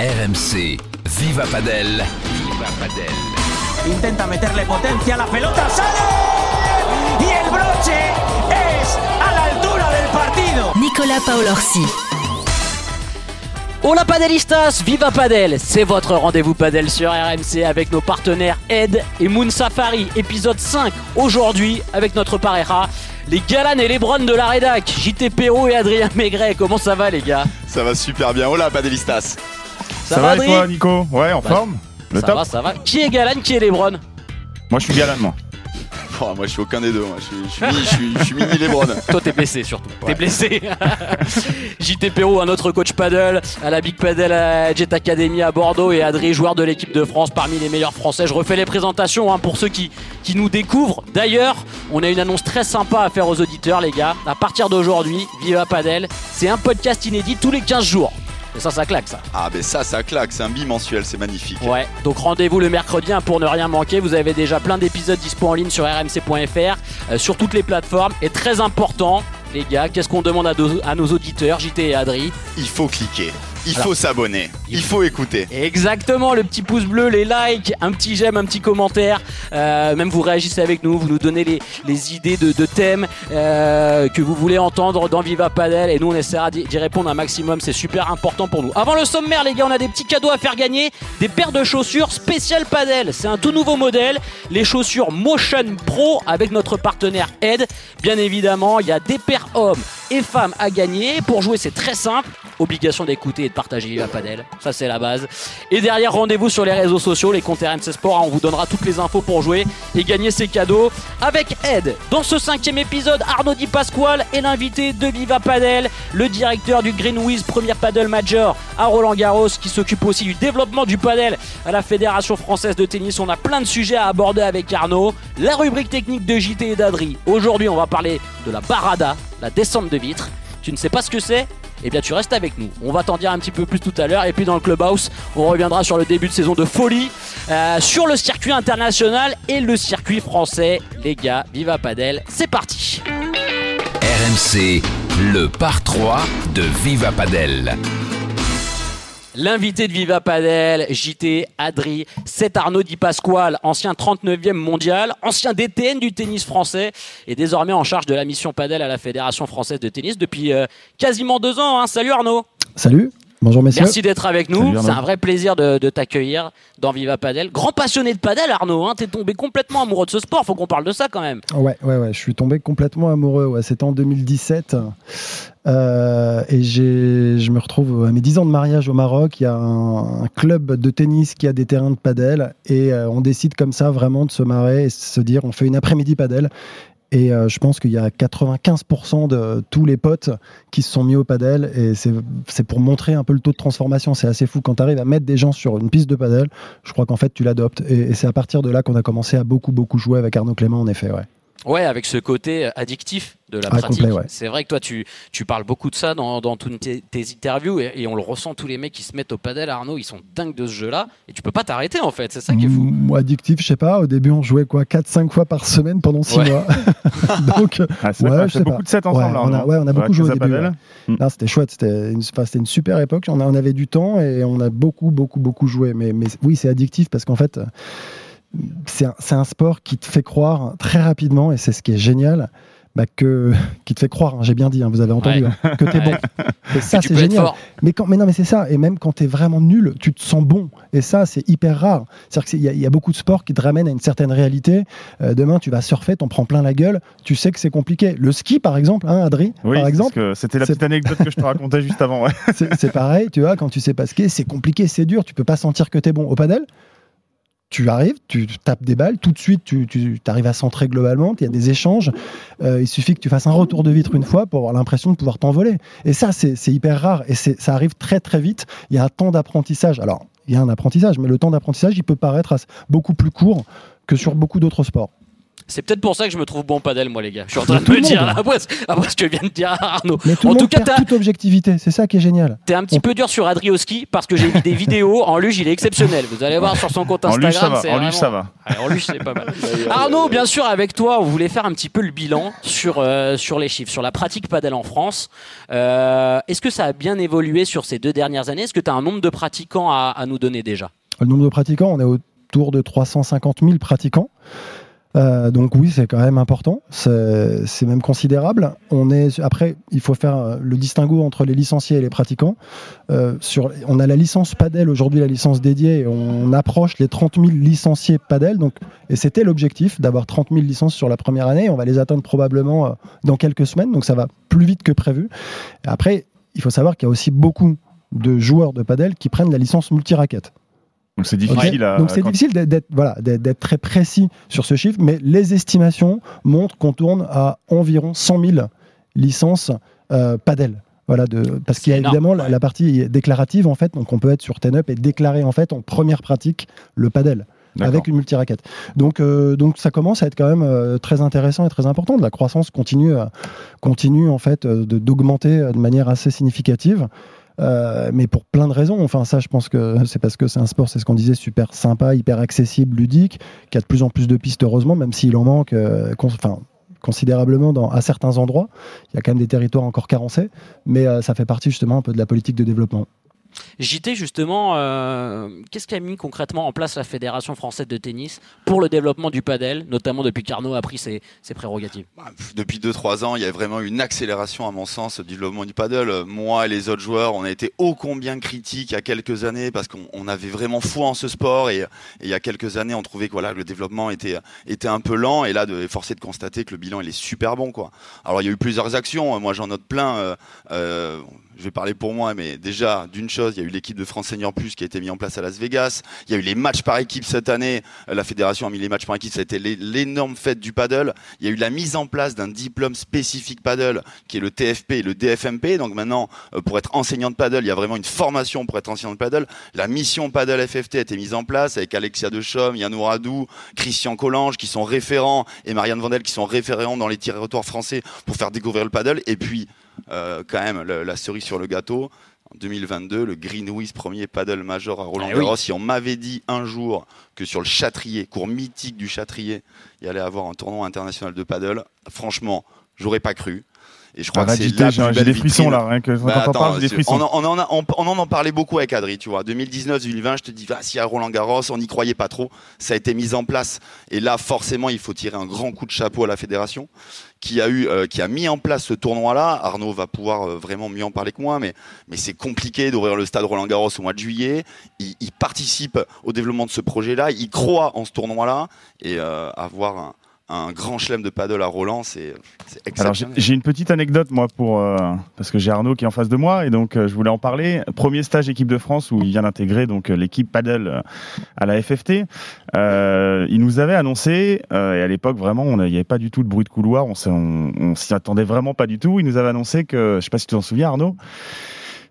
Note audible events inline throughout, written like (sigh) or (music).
RMC, Viva Padel. Viva Padel. Intenta meterle potencia, la pelota sale y el broche es a la altura del partido. Nicolas Paolorsi. Hola Padelistas, Viva Padel, c'est votre rendez-vous Padel sur RMC avec nos partenaires Ed et Moon Safari, épisode 5 aujourd'hui avec notre pareja, les Galan et les Browns de la rédac, JT Perrault et Adrien Maigret, comment ça va les gars? Ça va super bien, hola Padelistas Ça, va, et toi Nico Ouais, en Bah, forme Le Ça top va, ça va. Qui est Galan, qui est les Browns Moi je suis galant moi. Oh, Moi je suis aucun des deux, moi. Je, suis, je suis mini, je suis- je suis mini Lebron. (laughs) Toi t'es blessé surtout, t'es blessé (laughs) JT Perrault, un autre coach paddle à la Big Paddle à Jet Academy à Bordeaux et Adrien, joueur de l'équipe de France parmi les meilleurs français. Je refais les présentations hein, pour ceux qui, qui nous découvrent. D'ailleurs, on a une annonce très sympa à faire aux auditeurs les gars. À partir d'aujourd'hui, Viva Padel, c'est un podcast inédit tous les 15 jours. Et ça, ça claque ça. Ah, ben ça, ça claque, c'est un bimensuel, c'est magnifique. Ouais, donc rendez-vous le mercredi hein, pour ne rien manquer. Vous avez déjà plein d'épisodes dispo en ligne sur rmc.fr, euh, sur toutes les plateformes. Et très important, les gars, qu'est-ce qu'on demande à, nos- à nos auditeurs, JT et Adri? Il faut cliquer, il Alors. faut s'abonner, il faut écouter. Exactement, le petit pouce bleu, les likes, un petit j'aime, un petit commentaire. Euh, même vous réagissez avec nous, vous nous donnez les, les idées de, de thèmes euh, que vous voulez entendre dans Viva Padel. Et nous, on essaiera d'y répondre un maximum. C'est super important pour nous. Avant le sommaire, les gars, on a des petits cadeaux à faire gagner. Des paires de chaussures spéciales Padel. C'est un tout nouveau modèle. Les chaussures Motion Pro avec notre partenaire Ed. Bien évidemment, il y a des paires hommes et femmes à gagner. Pour jouer, c'est très simple. Obligation d'écouter partager Viva Padel. Ça, c'est la base. Et derrière, rendez-vous sur les réseaux sociaux, les comptes RMC Sport. hein, on vous donnera toutes les infos pour jouer et gagner ces cadeaux avec Ed. Dans ce cinquième épisode, Arnaud Di Pasquale est l'invité de Viva Padel, le directeur du Greenwiz Premier Paddle Major à Roland Garros, qui s'occupe aussi du développement du padel à la Fédération française de tennis. On a plein de sujets à aborder avec Arnaud. La rubrique technique de JT et d'Adri. Aujourd'hui, on va parler de la barada, la descente de vitre. Tu ne sais pas ce que c'est eh bien tu restes avec nous. On va t'en dire un petit peu plus tout à l'heure. Et puis dans le clubhouse, on reviendra sur le début de saison de folie, euh, sur le circuit international et le circuit français. Les gars, viva Padel, c'est parti. RMC, le par 3 de Viva Padel. L'invité de Viva Padel, JT, Adri, c'est Arnaud Di Pasquale, ancien 39e mondial, ancien DTN du tennis français et désormais en charge de la mission Padel à la Fédération française de tennis depuis euh, quasiment deux ans. hein. Salut Arnaud Salut, bonjour messieurs. Merci d'être avec nous. C'est un vrai plaisir de, de t'accueillir dans Viva Padel. Grand passionné de padel, Arnaud. Hein. T'es tombé complètement amoureux de ce sport. Faut qu'on parle de ça quand même. Ouais, ouais, ouais, je suis tombé complètement amoureux. Ouais, C'était en 2017. Euh, et je me retrouve à mes 10 ans de mariage au Maroc. Il y a un, un club de tennis qui a des terrains de padel. Et euh, on décide comme ça vraiment de se marrer et se dire on fait une après-midi padel. Et euh, je pense qu'il y a 95% de tous les potes qui se sont mis au padel. Et c'est, pour montrer un peu le taux de transformation. C'est assez fou. Quand tu arrives à mettre des gens sur une piste de padel, je crois qu'en fait tu l'adoptes. Et, et c'est à partir de là qu'on a commencé à beaucoup, beaucoup jouer avec Arnaud Clément, en effet. Ouais. Ouais, avec ce côté addictif de la Ah, pratique. ouais. C'est vrai que toi, tu, tu parles beaucoup de ça dans, dans toutes tes, tes interviews et, et on le ressent. Tous les mecs qui se mettent au padel, Arnaud, ils sont dingues de ce jeu-là et tu peux pas t'arrêter en fait. C'est ça qui est fou. Moi, addictif, je sais pas. Au début, on jouait quoi 4-5 fois par semaine pendant 6 Ouais. mois. (laughs) (laughs) Donc, Ah, c'est Ouais, je sais beaucoup pas. de sets ouais, ensemble là. on a, non ouais, on a beaucoup joué au début. Non, c'était chouette. C'était une, super époque. On, a- on avait du temps et on a beaucoup, beaucoup, beaucoup joué. Mais, mais oui, c'est addictif parce qu'en fait, euh, c'est un, c'est un sport qui te fait croire très rapidement et c'est ce qui est génial. bah, que, (laughs) qui te fait croire, hein, j'ai bien dit, hein, vous avez entendu, Ouais. hein, que t'es bon. (laughs) Et ça, c'est génial. Mais, quand, mais non, mais c'est ça. Et même quand tu es vraiment nul, tu te sens bon. Et ça, c'est hyper rare. C'est-à-dire qu'il y, a- il y a beaucoup de sports qui te ramènent à une certaine réalité. Euh, demain, tu vas surfer, t'en prends plein la gueule. Tu sais que c'est compliqué. Le ski, par exemple, hein, Adri, Oui, par parce exemple, que c'était la c'est- petite anecdote que je te racontais juste avant. ouais. (laughs) c'est c'est pareil. Tu vois, quand tu sais pas skier, c'est compliqué, c'est dur. Tu peux pas sentir que tu es bon. Au padel, tu arrives, tu tapes des balles, tout de suite, tu, tu arrives à centrer globalement, il y a des échanges. Euh, il suffit que tu fasses un retour de vitre une fois pour avoir l'impression de pouvoir t'envoler. Et ça, c'est hyper rare et ça arrive très très vite. Il y a un temps d'apprentissage. Alors, il y a un apprentissage, mais le temps d'apprentissage, il peut paraître beaucoup plus court que sur beaucoup d'autres sports. C'est peut-être pour ça que je me trouve bon padel, moi, les gars. Je suis en train de (laughs) me dire, (laughs) après, après ce que vient de dire Arnaud. Mais tout En le tout monde cas, perd t'as- toute objectivité. C'est ça qui est génial. T'es un petit peu dur sur Adrioski parce que j'ai vu des vidéos. En luge, il est exceptionnel. Vous allez voir sur son compte En Instagram. luge, ça va. c'est En luge, ça va. Ouais, en luge, c'est pas mal. (laughs) Arnaud, bien sûr, avec toi, on voulait faire un petit peu le bilan sur, euh, sur les chiffres, sur la pratique padel en France. Euh, Est-ce que ça a bien évolué sur ces deux dernières années? Est-ce que tu as un nombre de pratiquants à, à nous donner déjà? Le nombre de pratiquants, on est autour de 350 000 pratiquants. Euh, donc oui, c'est quand même important. C'est même considérable. On est après, il faut faire euh, le distinguo entre les licenciés et les pratiquants. Euh, on a la licence Padel aujourd'hui, la licence dédiée. On approche les 30 000 licenciés Padel. Donc, et c'était l'objectif d'avoir 30 000 licences sur la première année. On va les atteindre probablement dans quelques semaines. Donc ça va plus vite que prévu. Après, il faut savoir qu'il y a aussi beaucoup de joueurs de Padel qui prennent la licence multiraquette. Donc c'est difficile à. Donc c'est quand- difficile d'être- voilà, d'être très précis sur ce chiffre, mais les estimations montrent qu'on tourne à environ 100 000 licences euh, padel. Voilà, de, parce qu'il y a énorme, évidemment la, ouais. la partie déclarative en fait, donc on peut être sur Ten-Up et déclarer en fait en première pratique le padel avec une multiraquette. Donc, euh, donc ça commence à être quand même euh, très intéressant et très important. La croissance continue, continue en fait euh, d'augmenter de manière assez significative. Euh, mais pour plein de raisons. Enfin, ça, je pense que c'est parce que c'est un sport, c'est ce qu'on disait, super sympa, hyper accessible, ludique, qui a de plus en plus de pistes, heureusement, même s'il en manque euh, considérablement à certains endroits. Il y a quand même des territoires encore carencés, mais euh, ça fait partie justement un peu de la politique de développement. JT, justement, euh, qu'est-ce qu'a mis concrètement en place la Fédération française de tennis pour le développement du padel, notamment depuis qu'Arnaud a pris ses, prérogatives? Bah, Depuis 2-3 ans, il y a vraiment une accélération, à mon sens, du développement du. Euh, Moi et les autres joueurs, on a été ô combien critiques il y a quelques années parce qu'on on avait vraiment foi en ce sport et, il y a quelques années, on trouvait que voilà, le développement était, un peu lent et là, de forcer de constater que le bilan, il est super bon. Quoi. Alors, il y a eu plusieurs actions. Moi, j'en note plein. euh, euh, je vais parler pour moi, mais déjà, d'une chose, il y a eu l'équipe de France Senior Plus qui a été mise en place à Las Vegas. Il y a eu les matchs par équipe cette année. Euh, La fédération a mis les matchs par équipe. Ça a été l'é- l'énorme fête du paddle. Il y a eu la mise en place d'un diplôme spécifique paddle qui est le TFP et le DFMP. Donc maintenant, euh, pour être enseignant de paddle, il y a vraiment une formation pour être enseignant de paddle. La mission paddle FFT a été mise en place avec Alexia Dechaume, Yann Ouradou, Christian Collange qui sont référents et Marianne Vandel qui sont référents dans les territoires français pour faire découvrir le paddle. Et puis, euh, quand même, le- la cerise sur le gâteau. En 2022, le Greenwiz, premier paddle major à Roland Eh oui. Garros. Si on m'avait dit un jour que sur le Châtrier, cours mythique du Châtrier, il y allait avoir un tournoi international de paddle, franchement, j'aurais pas cru. Et je crois que c'est la plus belle des frissons là, rien que Bah, attends, des frissons. on, en- on en a- on- on en en parlait beaucoup avec Adri, tu vois. 2019-2020, je te dis, va, si à Roland Garros, on n'y croyait pas trop, ça a été mis en place. Et là, forcément, il faut tirer un grand coup de chapeau à la fédération qui a eu, euh, qui a mis en place ce tournoi-là. Arnaud va pouvoir euh, vraiment mieux en parler que moi, mais, mais c'est compliqué d'ouvrir le stade Roland Garros au mois de juillet. Il, il participe au développement de ce projet-là, il croit en ce tournoi-là, et euh, avoir un, un grand chelem de paddle à Roland, c'est Alors j'ai une petite anecdote moi pour euh, parce que j'ai Arnaud qui est en face de moi et donc euh, je voulais en parler. Premier stage équipe de France où il vient d'intégrer donc euh, l'équipe paddle euh, à la FFT. Euh, il nous avait annoncé euh, et à l'époque vraiment on n'y avait pas du tout de bruit de couloir, on, on, on s'y attendait vraiment pas du tout. Il nous avait annoncé que je sais pas si tu t'en souviens Arnaud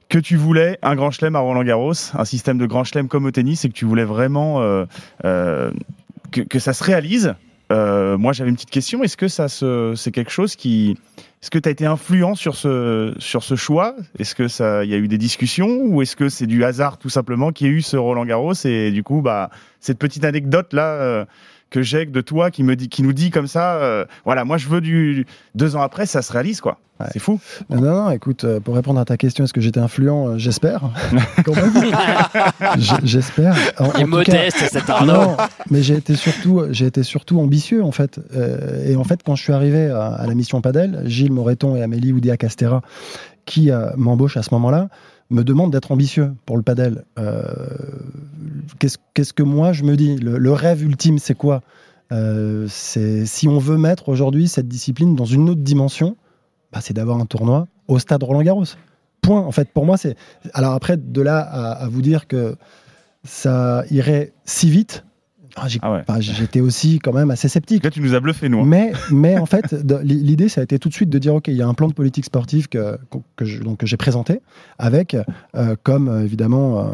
que tu voulais un grand chelem à Roland Garros, un système de grand chelem comme au tennis et que tu voulais vraiment euh, euh, que, que ça se réalise. Euh, moi, j'avais une petite question. Est-ce que ça se, c'est quelque chose qui, est-ce que tu as été influent sur ce, sur ce choix? Est-ce que ça, il y a eu des discussions ou est-ce que c'est du hasard tout simplement qu'il y ait eu ce Roland Garros et du coup, bah, cette petite anecdote là euh, que j'ai de toi qui me dit, qui nous dit comme ça, euh, voilà, moi je veux du deux ans après, ça se réalise quoi. Ouais. C'est fou. Non, non, non, écoute, euh, pour répondre à ta question, est-ce que j'étais influent Euh, J'espère. (laughs) Quand même. J- J'espère. En est tout cas- modeste, cet Arnaud. Non, mais j'ai été surtout, j'ai été surtout ambitieux en fait. Euh, et en fait, quand je suis arrivé à, à la mission Padel, Gilles Moreton et Amélie Oudéa Castera, qui euh, m'embauchent à ce moment-là, me demandent d'être ambitieux pour le padel. Euh, Qu'est-ce que moi je me dis le, rêve ultime, c'est quoi? Euh, C'est si on veut mettre aujourd'hui cette discipline dans une autre dimension, bah, c'est d'avoir un tournoi au stade Roland Garros. Point. En fait, pour moi, c'est. Alors après, de là à vous dire que ça irait si vite, ah, Ah ouais. j'étais aussi quand même assez sceptique. Là, tu nous as bluffé nous. hein. Mais, mais en fait, l'idée, ça a été tout de suite de dire, OK, il y a un plan de politique sportive que, que j'ai présenté, avec, euh, comme euh, évidemment, euh,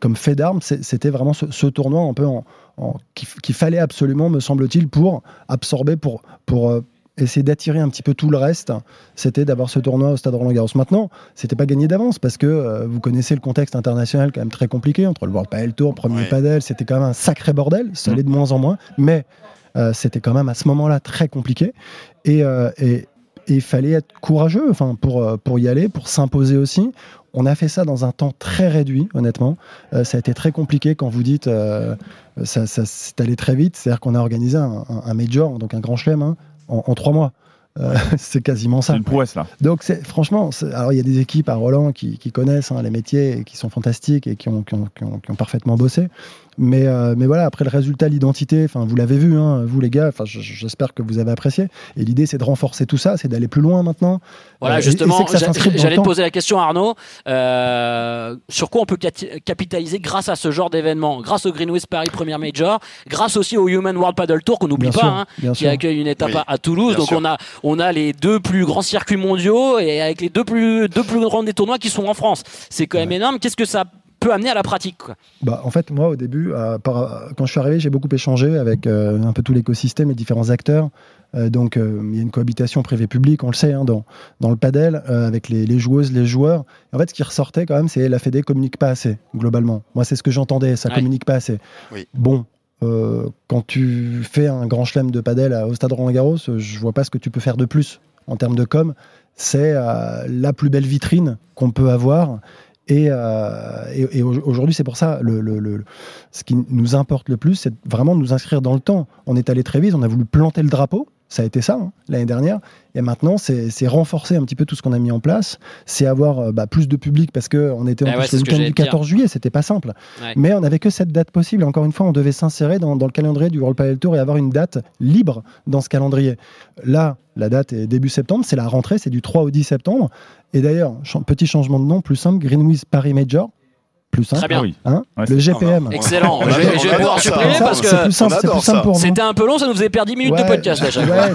comme fait d'armes, c'était vraiment ce, ce tournoi un peu en, en- qu'il qu'il fallait absolument, me semble-t-il, pour absorber, pour, pour euh, essayer d'attirer un petit peu tout le reste, c'était d'avoir ce tournoi au Stade Roland-Garros. Maintenant, c'était pas gagné d'avance parce que euh, vous connaissez le contexte international quand même très compliqué entre le World Padel Tour, premier Ouais. padel, c'était quand même un sacré bordel, ça allait de moins en moins, mais euh, c'était quand même à ce moment-là très compliqué et, euh, et- et il fallait être courageux enfin, pour, pour y aller, pour s'imposer aussi. On a fait ça dans un temps très réduit, honnêtement. Euh, ça a été très compliqué quand vous dites euh, ça, ça c'est allé très vite. C'est-à-dire qu'on a organisé un major, donc un grand chelem, hein, en, en trois mois. Euh, (laughs) c'est quasiment ça. C'est une prouesse là. Donc, franchement, alors il y a des équipes à Roland qui, qui connaissent hein, les métiers et qui sont fantastiques et qui ont, qui ont- qui ont- qui ont parfaitement bossé. Mais, euh, mais voilà, après le résultat, l'identité, enfin, vous l'avez vu, hein, vous les gars, enfin, j'espère que vous avez apprécié. Et l'idée, c'est de renforcer tout ça, c'est d'aller plus loin maintenant. Voilà, Euh, justement, j'allais poser la question, Arnaud. Euh, sur quoi on peut capitaliser grâce à ce genre d'événement? Grâce au Greenwich Paris Premier Major, grâce aussi au Human World Paddle Tour qu'on n'oublie pas, sûr, hein, qui sûr. accueille une étape Oui, à, Toulouse. bien Donc sûr. on a, on a les deux plus grands circuits mondiaux et avec les deux plus, deux plus grands des tournois qui sont en France. C'est quand même énorme. Qu'est-ce que ça peut amener à la pratique quoi Bah, en fait, moi, au début, euh, par- quand je suis arrivé, j'ai beaucoup échangé avec euh, un peu tout l'écosystème et différents acteurs. Euh, donc, euh, il y a une cohabitation privée-publique, on le sait, hein, dans, dans le padel, euh, avec les, les joueuses, les joueurs. Et en fait, ce qui ressortait quand même, c'est la Fédé communique pas assez, globalement. Moi, c'est ce que j'entendais, ça Ouais. communique pas assez. Oui. Bon, euh, quand tu fais un grand chelem de padel à- au Stade Roland-Garros, euh, je vois pas ce que tu peux faire de plus en termes de com. C'est euh, la plus belle vitrine qu'on peut avoir. Et, euh, aujourd'hui, c'est pour ça, ce qui nous importe le plus, c'est vraiment de nous inscrire dans le temps. On est allé très vite, on a voulu planter le drapeau, ça a été ça hein, l'année dernière. Et maintenant, c'est renforcer un petit peu tout ce qu'on a mis en place. C'est avoir euh, bah, plus de public parce qu'on était en Ah plus ouais, le week-end du te dire. 14 juillet, c'était pas simple. Ouais. Mais on n'avait que cette date possible. Encore une fois, on devait s'insérer dans, dans le calendrier du World Padel Tour et avoir une date libre dans ce calendrier. Là, la date est début septembre, c'est la rentrée, c'est du 3 au 10 septembre. Et d'ailleurs, ch- petit changement de nom, plus simple, Greenwich Paris Major. Plus simple. Très bien. Ah oui. Hein Ouais, le GPM. Excellent. Je vais, je pouvoir supprimer parce c'est que plus simple, on c'est plus simple pour nous. c'était un peu long, ça nous faisait perdre 10 minutes de podcast à chaque fois.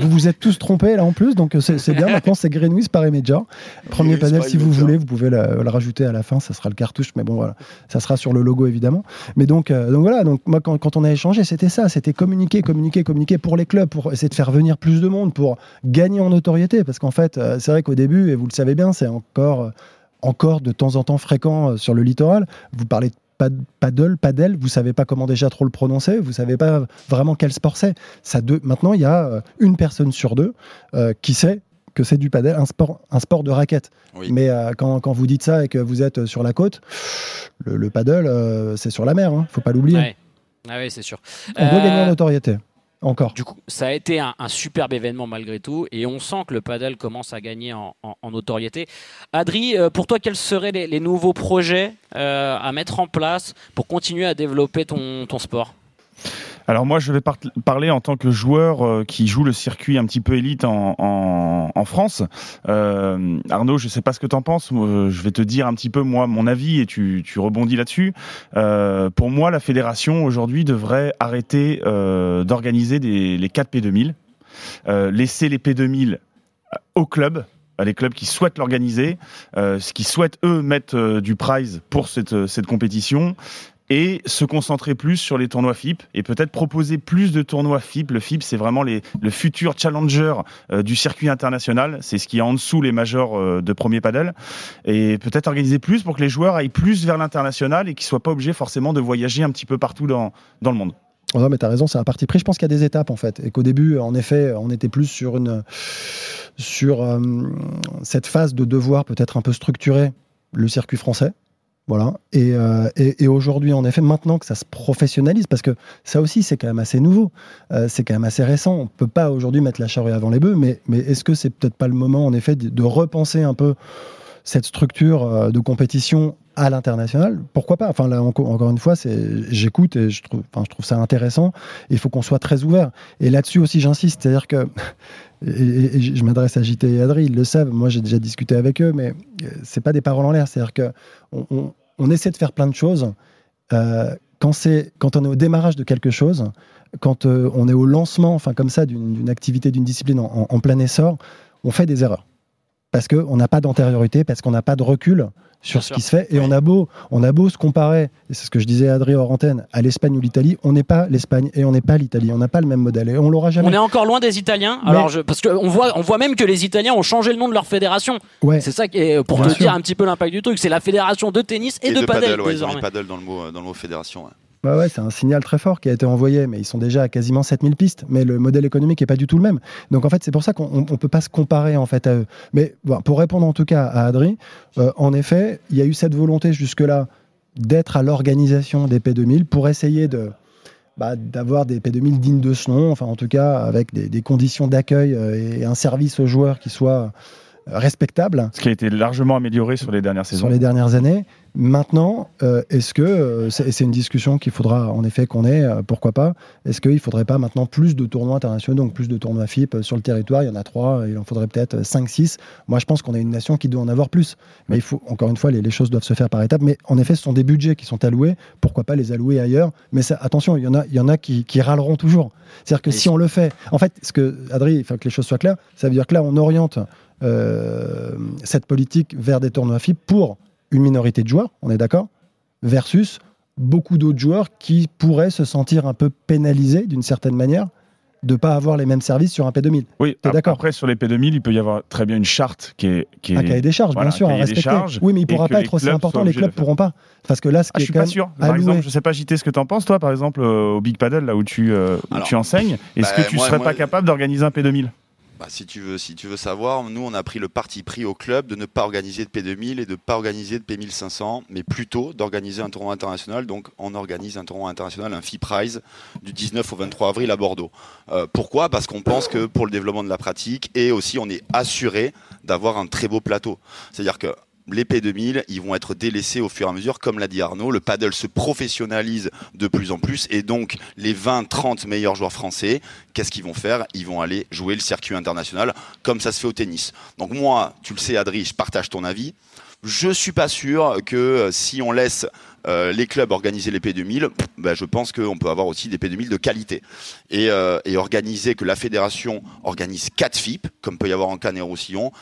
vous vous êtes tous trompés là en plus, donc euh, c'est bien. Maintenant, c'est Greenwich Paris Major. Premier panel, si vous voulez, vous pouvez le, le rajouter à la fin. Ça sera le cartouche, mais bon, voilà, ça sera sur le logo évidemment. Mais donc, euh, donc voilà. Donc moi, quand, quand on a échangé, c'était ça. C'était communiquer, communiquer, communiquer pour les clubs, pour essayer de faire venir plus de monde, pour gagner en notoriété. Parce qu'en fait, euh, c'est vrai qu'au début, et vous le savez bien, c'est encore, euh, encore de temps en temps fréquent euh, sur le littoral. Vous parlez de pad- paddle, padel, vous savez pas comment déjà trop le prononcer, vous savez pas vraiment quel sport c'est. Ça deux, maintenant, il y a euh, une personne sur deux euh, qui sait que c'est du padel, un sport, un sport de raquette. Oui. Mais euh, quand, quand vous dites ça et que vous êtes sur la côte, le, le paddle, euh, c'est sur la mer, hein, faut pas l'oublier. Ouais. Ah oui, c'est sûr. On doit gagner en notoriété. Encore. Du coup, ça a été un, superbe événement malgré tout, et on sent que le paddle commence à gagner en, notoriété. Adri, euh, pour toi, quels seraient les, nouveaux projets euh, à mettre en place pour continuer à développer ton sport? Alors moi, je vais par- parler en tant que joueur euh, qui joue le circuit un petit peu élite en, France. Euh, Arnaud, je sais pas ce que tu en penses. Je vais te dire un petit peu moi mon avis et tu, rebondis là-dessus. Euh, pour moi, la fédération aujourd'hui devrait arrêter d'organiser les 4 P2000, euh, laisser les P2000 au club les clubs qui souhaitent l'organiser, euh, qui souhaitent eux mettre du prize pour cette compétition et se concentrer plus sur les tournois FIP et peut-être proposer plus de tournois FIP. Le FIP, c'est vraiment le futur challenger euh, du circuit international. C'est ce qui est en dessous les majors euh, de premier padel. Et peut-être organiser plus pour que les joueurs aillent plus vers l'international et qu'ils soient pas obligés forcément de voyager un petit peu partout dans, dans le monde. Non, mais tu as raison, c'est un parti pris. Je pense qu'il y a des étapes en fait. Et qu'au début, en effet, on était plus sur, une, sur euh, cette phase de devoir peut-être un peu structurer le circuit français. Voilà. Et, euh, et, et aujourd'hui, en effet, maintenant que ça se professionnalise, parce que ça aussi, c'est quand même assez nouveau, euh, c'est quand même assez récent. On peut pas aujourd'hui mettre la charrue avant les bœufs, mais, mais est-ce que c'est peut-être pas le moment, en effet, de, repenser un peu cette structure euh, de compétition à l'international? Pourquoi pas? Enfin, là, encore, une fois, j'écoute et je trouve, je trouve ça intéressant. Il faut qu'on soit très ouvert. Et là-dessus aussi, j'insiste, c'est-à-dire que et, je m'adresse à JT et Adri, ils le savent. Moi, j'ai déjà discuté avec eux, mais euh, c'est pas des paroles en l'air. C'est-à-dire que on, essaie de faire plein de choses. Euh, quand, c'est, quand on est au démarrage de quelque chose, quand euh, on est au lancement, enfin comme ça, d'une, activité, d'une discipline en plein essor, on fait des erreurs. Parce qu'on n'a pas d'antériorité, parce qu'on n'a pas de recul sur Bien ce sûr. qui se fait. Et on a beau, on a beau se comparer, et c'est ce que je disais à Adrien hors antenne, à l'Espagne ou l'Italie, on n'est pas l'Espagne et on n'est pas l'Italie. On n'a pas le même modèle et on l'aura jamais. On est encore loin des Italiens. Mais- Alors je, parce qu'on voit, on voit même que les Italiens ont changé le nom de leur fédération. Ouais. C'est ça qui est pour Bien te sûr. dire un petit peu l'impact du truc. C'est la fédération de tennis et, Et, de, de padel, paddle, ouais, ils ont désormais. mis paddle dans le mot, euh, dans le mot fédération. ouais. Bah ouais, c'est un signal très fort qui a été envoyé, mais ils sont déjà à quasiment 7000 pistes, mais le modèle économique n'est pas du tout le même. Donc en fait, c'est pour ça qu'on ne peut pas se comparer en fait à eux. Mais pour répondre en tout cas à Adri, euh, en effet, il y a eu cette volonté jusque-là d'être à l'organisation des P2000 pour essayer de bah, d'avoir des P2000 dignes de ce nom, enfin en tout cas avec des, des conditions d'accueil euh, et un service aux joueurs qui soit respectable Ce qui a été largement amélioré sur les dernières sur saisons. les dernières années. Maintenant, euh, est-ce que, euh, c'est une discussion qu'il faudra en effet qu'on ait, euh, pourquoi pas, est-ce qu'il ne faudrait pas maintenant plus de tournois internationaux, donc plus de tournois FIP sur le territoire? Il y en a trois, il en faudrait peut-être 5-6. Moi, je pense qu'on est une nation qui doit en avoir plus. Mais il faut, encore une fois, les, les choses doivent se faire par étapes. Mais en effet, ce sont des budgets qui sont alloués, pourquoi pas les allouer ailleurs? Mais ça, attention, il y en a, il y en a qui, qui râleront toujours. C'est-à-dire que Et si on le fait, en fait, ce que, Adri, il faut que les choses soient claires, ça veut dire que là, on oriente cette politique vers des tournois FIP pour une minorité de joueurs, on est d'accord, versus beaucoup d'autres joueurs qui pourraient se sentir un peu pénalisés d'une certaine manière de ne pas avoir les mêmes services sur un P2000. Oui, T'es d'accord après sur les P2000, il peut y avoir très bien une charte qui est. Qui est... Un cahier des charges, voilà, bien sûr, à respecter. oui, mais il pourra pas être aussi important, les clubs pourront pas. Parce que là, ce Ah, qui je est suis quand pas sûr. Par alloué- exemple, je sais pas JT ce que tu en penses toi, par exemple euh, au Big Paddle là où tu euh, Alors, tu enseignes. Est-ce bah, que tu moi- serais moi- pas capable d'organiser un P2000 Bah, si, tu veux, savoir, nous on a pris le parti pris au club de ne pas organiser de P2000 et de ne pas organiser de P1500, mais plutôt d'organiser un tournoi international. Donc on organise un tournoi international, un FI Prize, du 19 au 23 avril à Bordeaux. Euh, pourquoi? Parce qu'on pense que pour le développement de la pratique et aussi on est assuré d'avoir un très beau plateau. C'est-à-dire que les P2000, ils vont être délaissés au fur et à mesure, comme l'a dit Arnaud, le paddle se professionnalise de plus en plus et donc les 20-30 meilleurs joueurs français, qu'est-ce qu'ils vont faire? Ils vont aller jouer le circuit international comme ça se fait au tennis. Donc moi, tu le sais Adri, je partage ton avis. Je suis pas sûr que euh, si on laisse euh, les clubs organiser les P2000, pff, ben, je pense qu'on peut avoir aussi des P2000 de qualité. Et, euh, et organiser que la fédération organise 4 FIP, comme peut y avoir en Cannes et au Roussillon,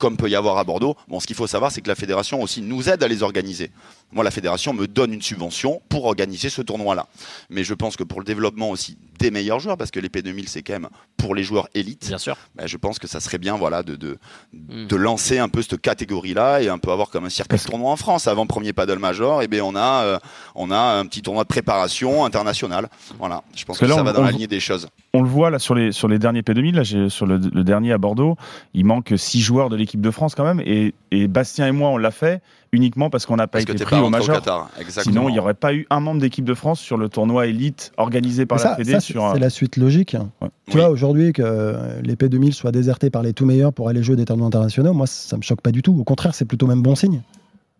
comme peut y avoir à Bordeaux. Bon, ce qu'il faut savoir, c'est que la fédération aussi nous aide à les organiser. Moi, la fédération me donne une subvention pour organiser ce tournoi-là. Mais je pense que pour le développement aussi des meilleurs joueurs, parce que les P2000, c'est quand même pour les joueurs élites, Bien sûr. ben, je pense que ça serait bien voilà, de, de, Mm. de lancer un peu cette catégorie-là et un peu avoir comme un circuit de tournoi en France. Avant premier paddle major, et bien on, a, euh, on a un petit tournoi de préparation international. Voilà, je pense Parce que que, là, ça on- va dans on- la lignée des choses. On le voit là sur les sur les derniers P2000, là sur le, le dernier à Bordeaux, il manque six joueurs de l'équipe de France quand même et, et Bastien et moi on l'a fait uniquement parce qu'on n'a pas Parce que été pris pas au. Exactement. Sinon, il n'y aurait pas eu un membre d'équipe de France sur le tournoi élite organisé par Mais la ça, Fédé ça, c'est sur un- c'est la suite logique. Ouais. Tu Oui. vois, aujourd'hui, que les P2000 soient désertés par les tout meilleurs pour aller jouer des tournois internationaux, moi, ça me choque pas du tout. Au contraire, c'est plutôt même bon signe.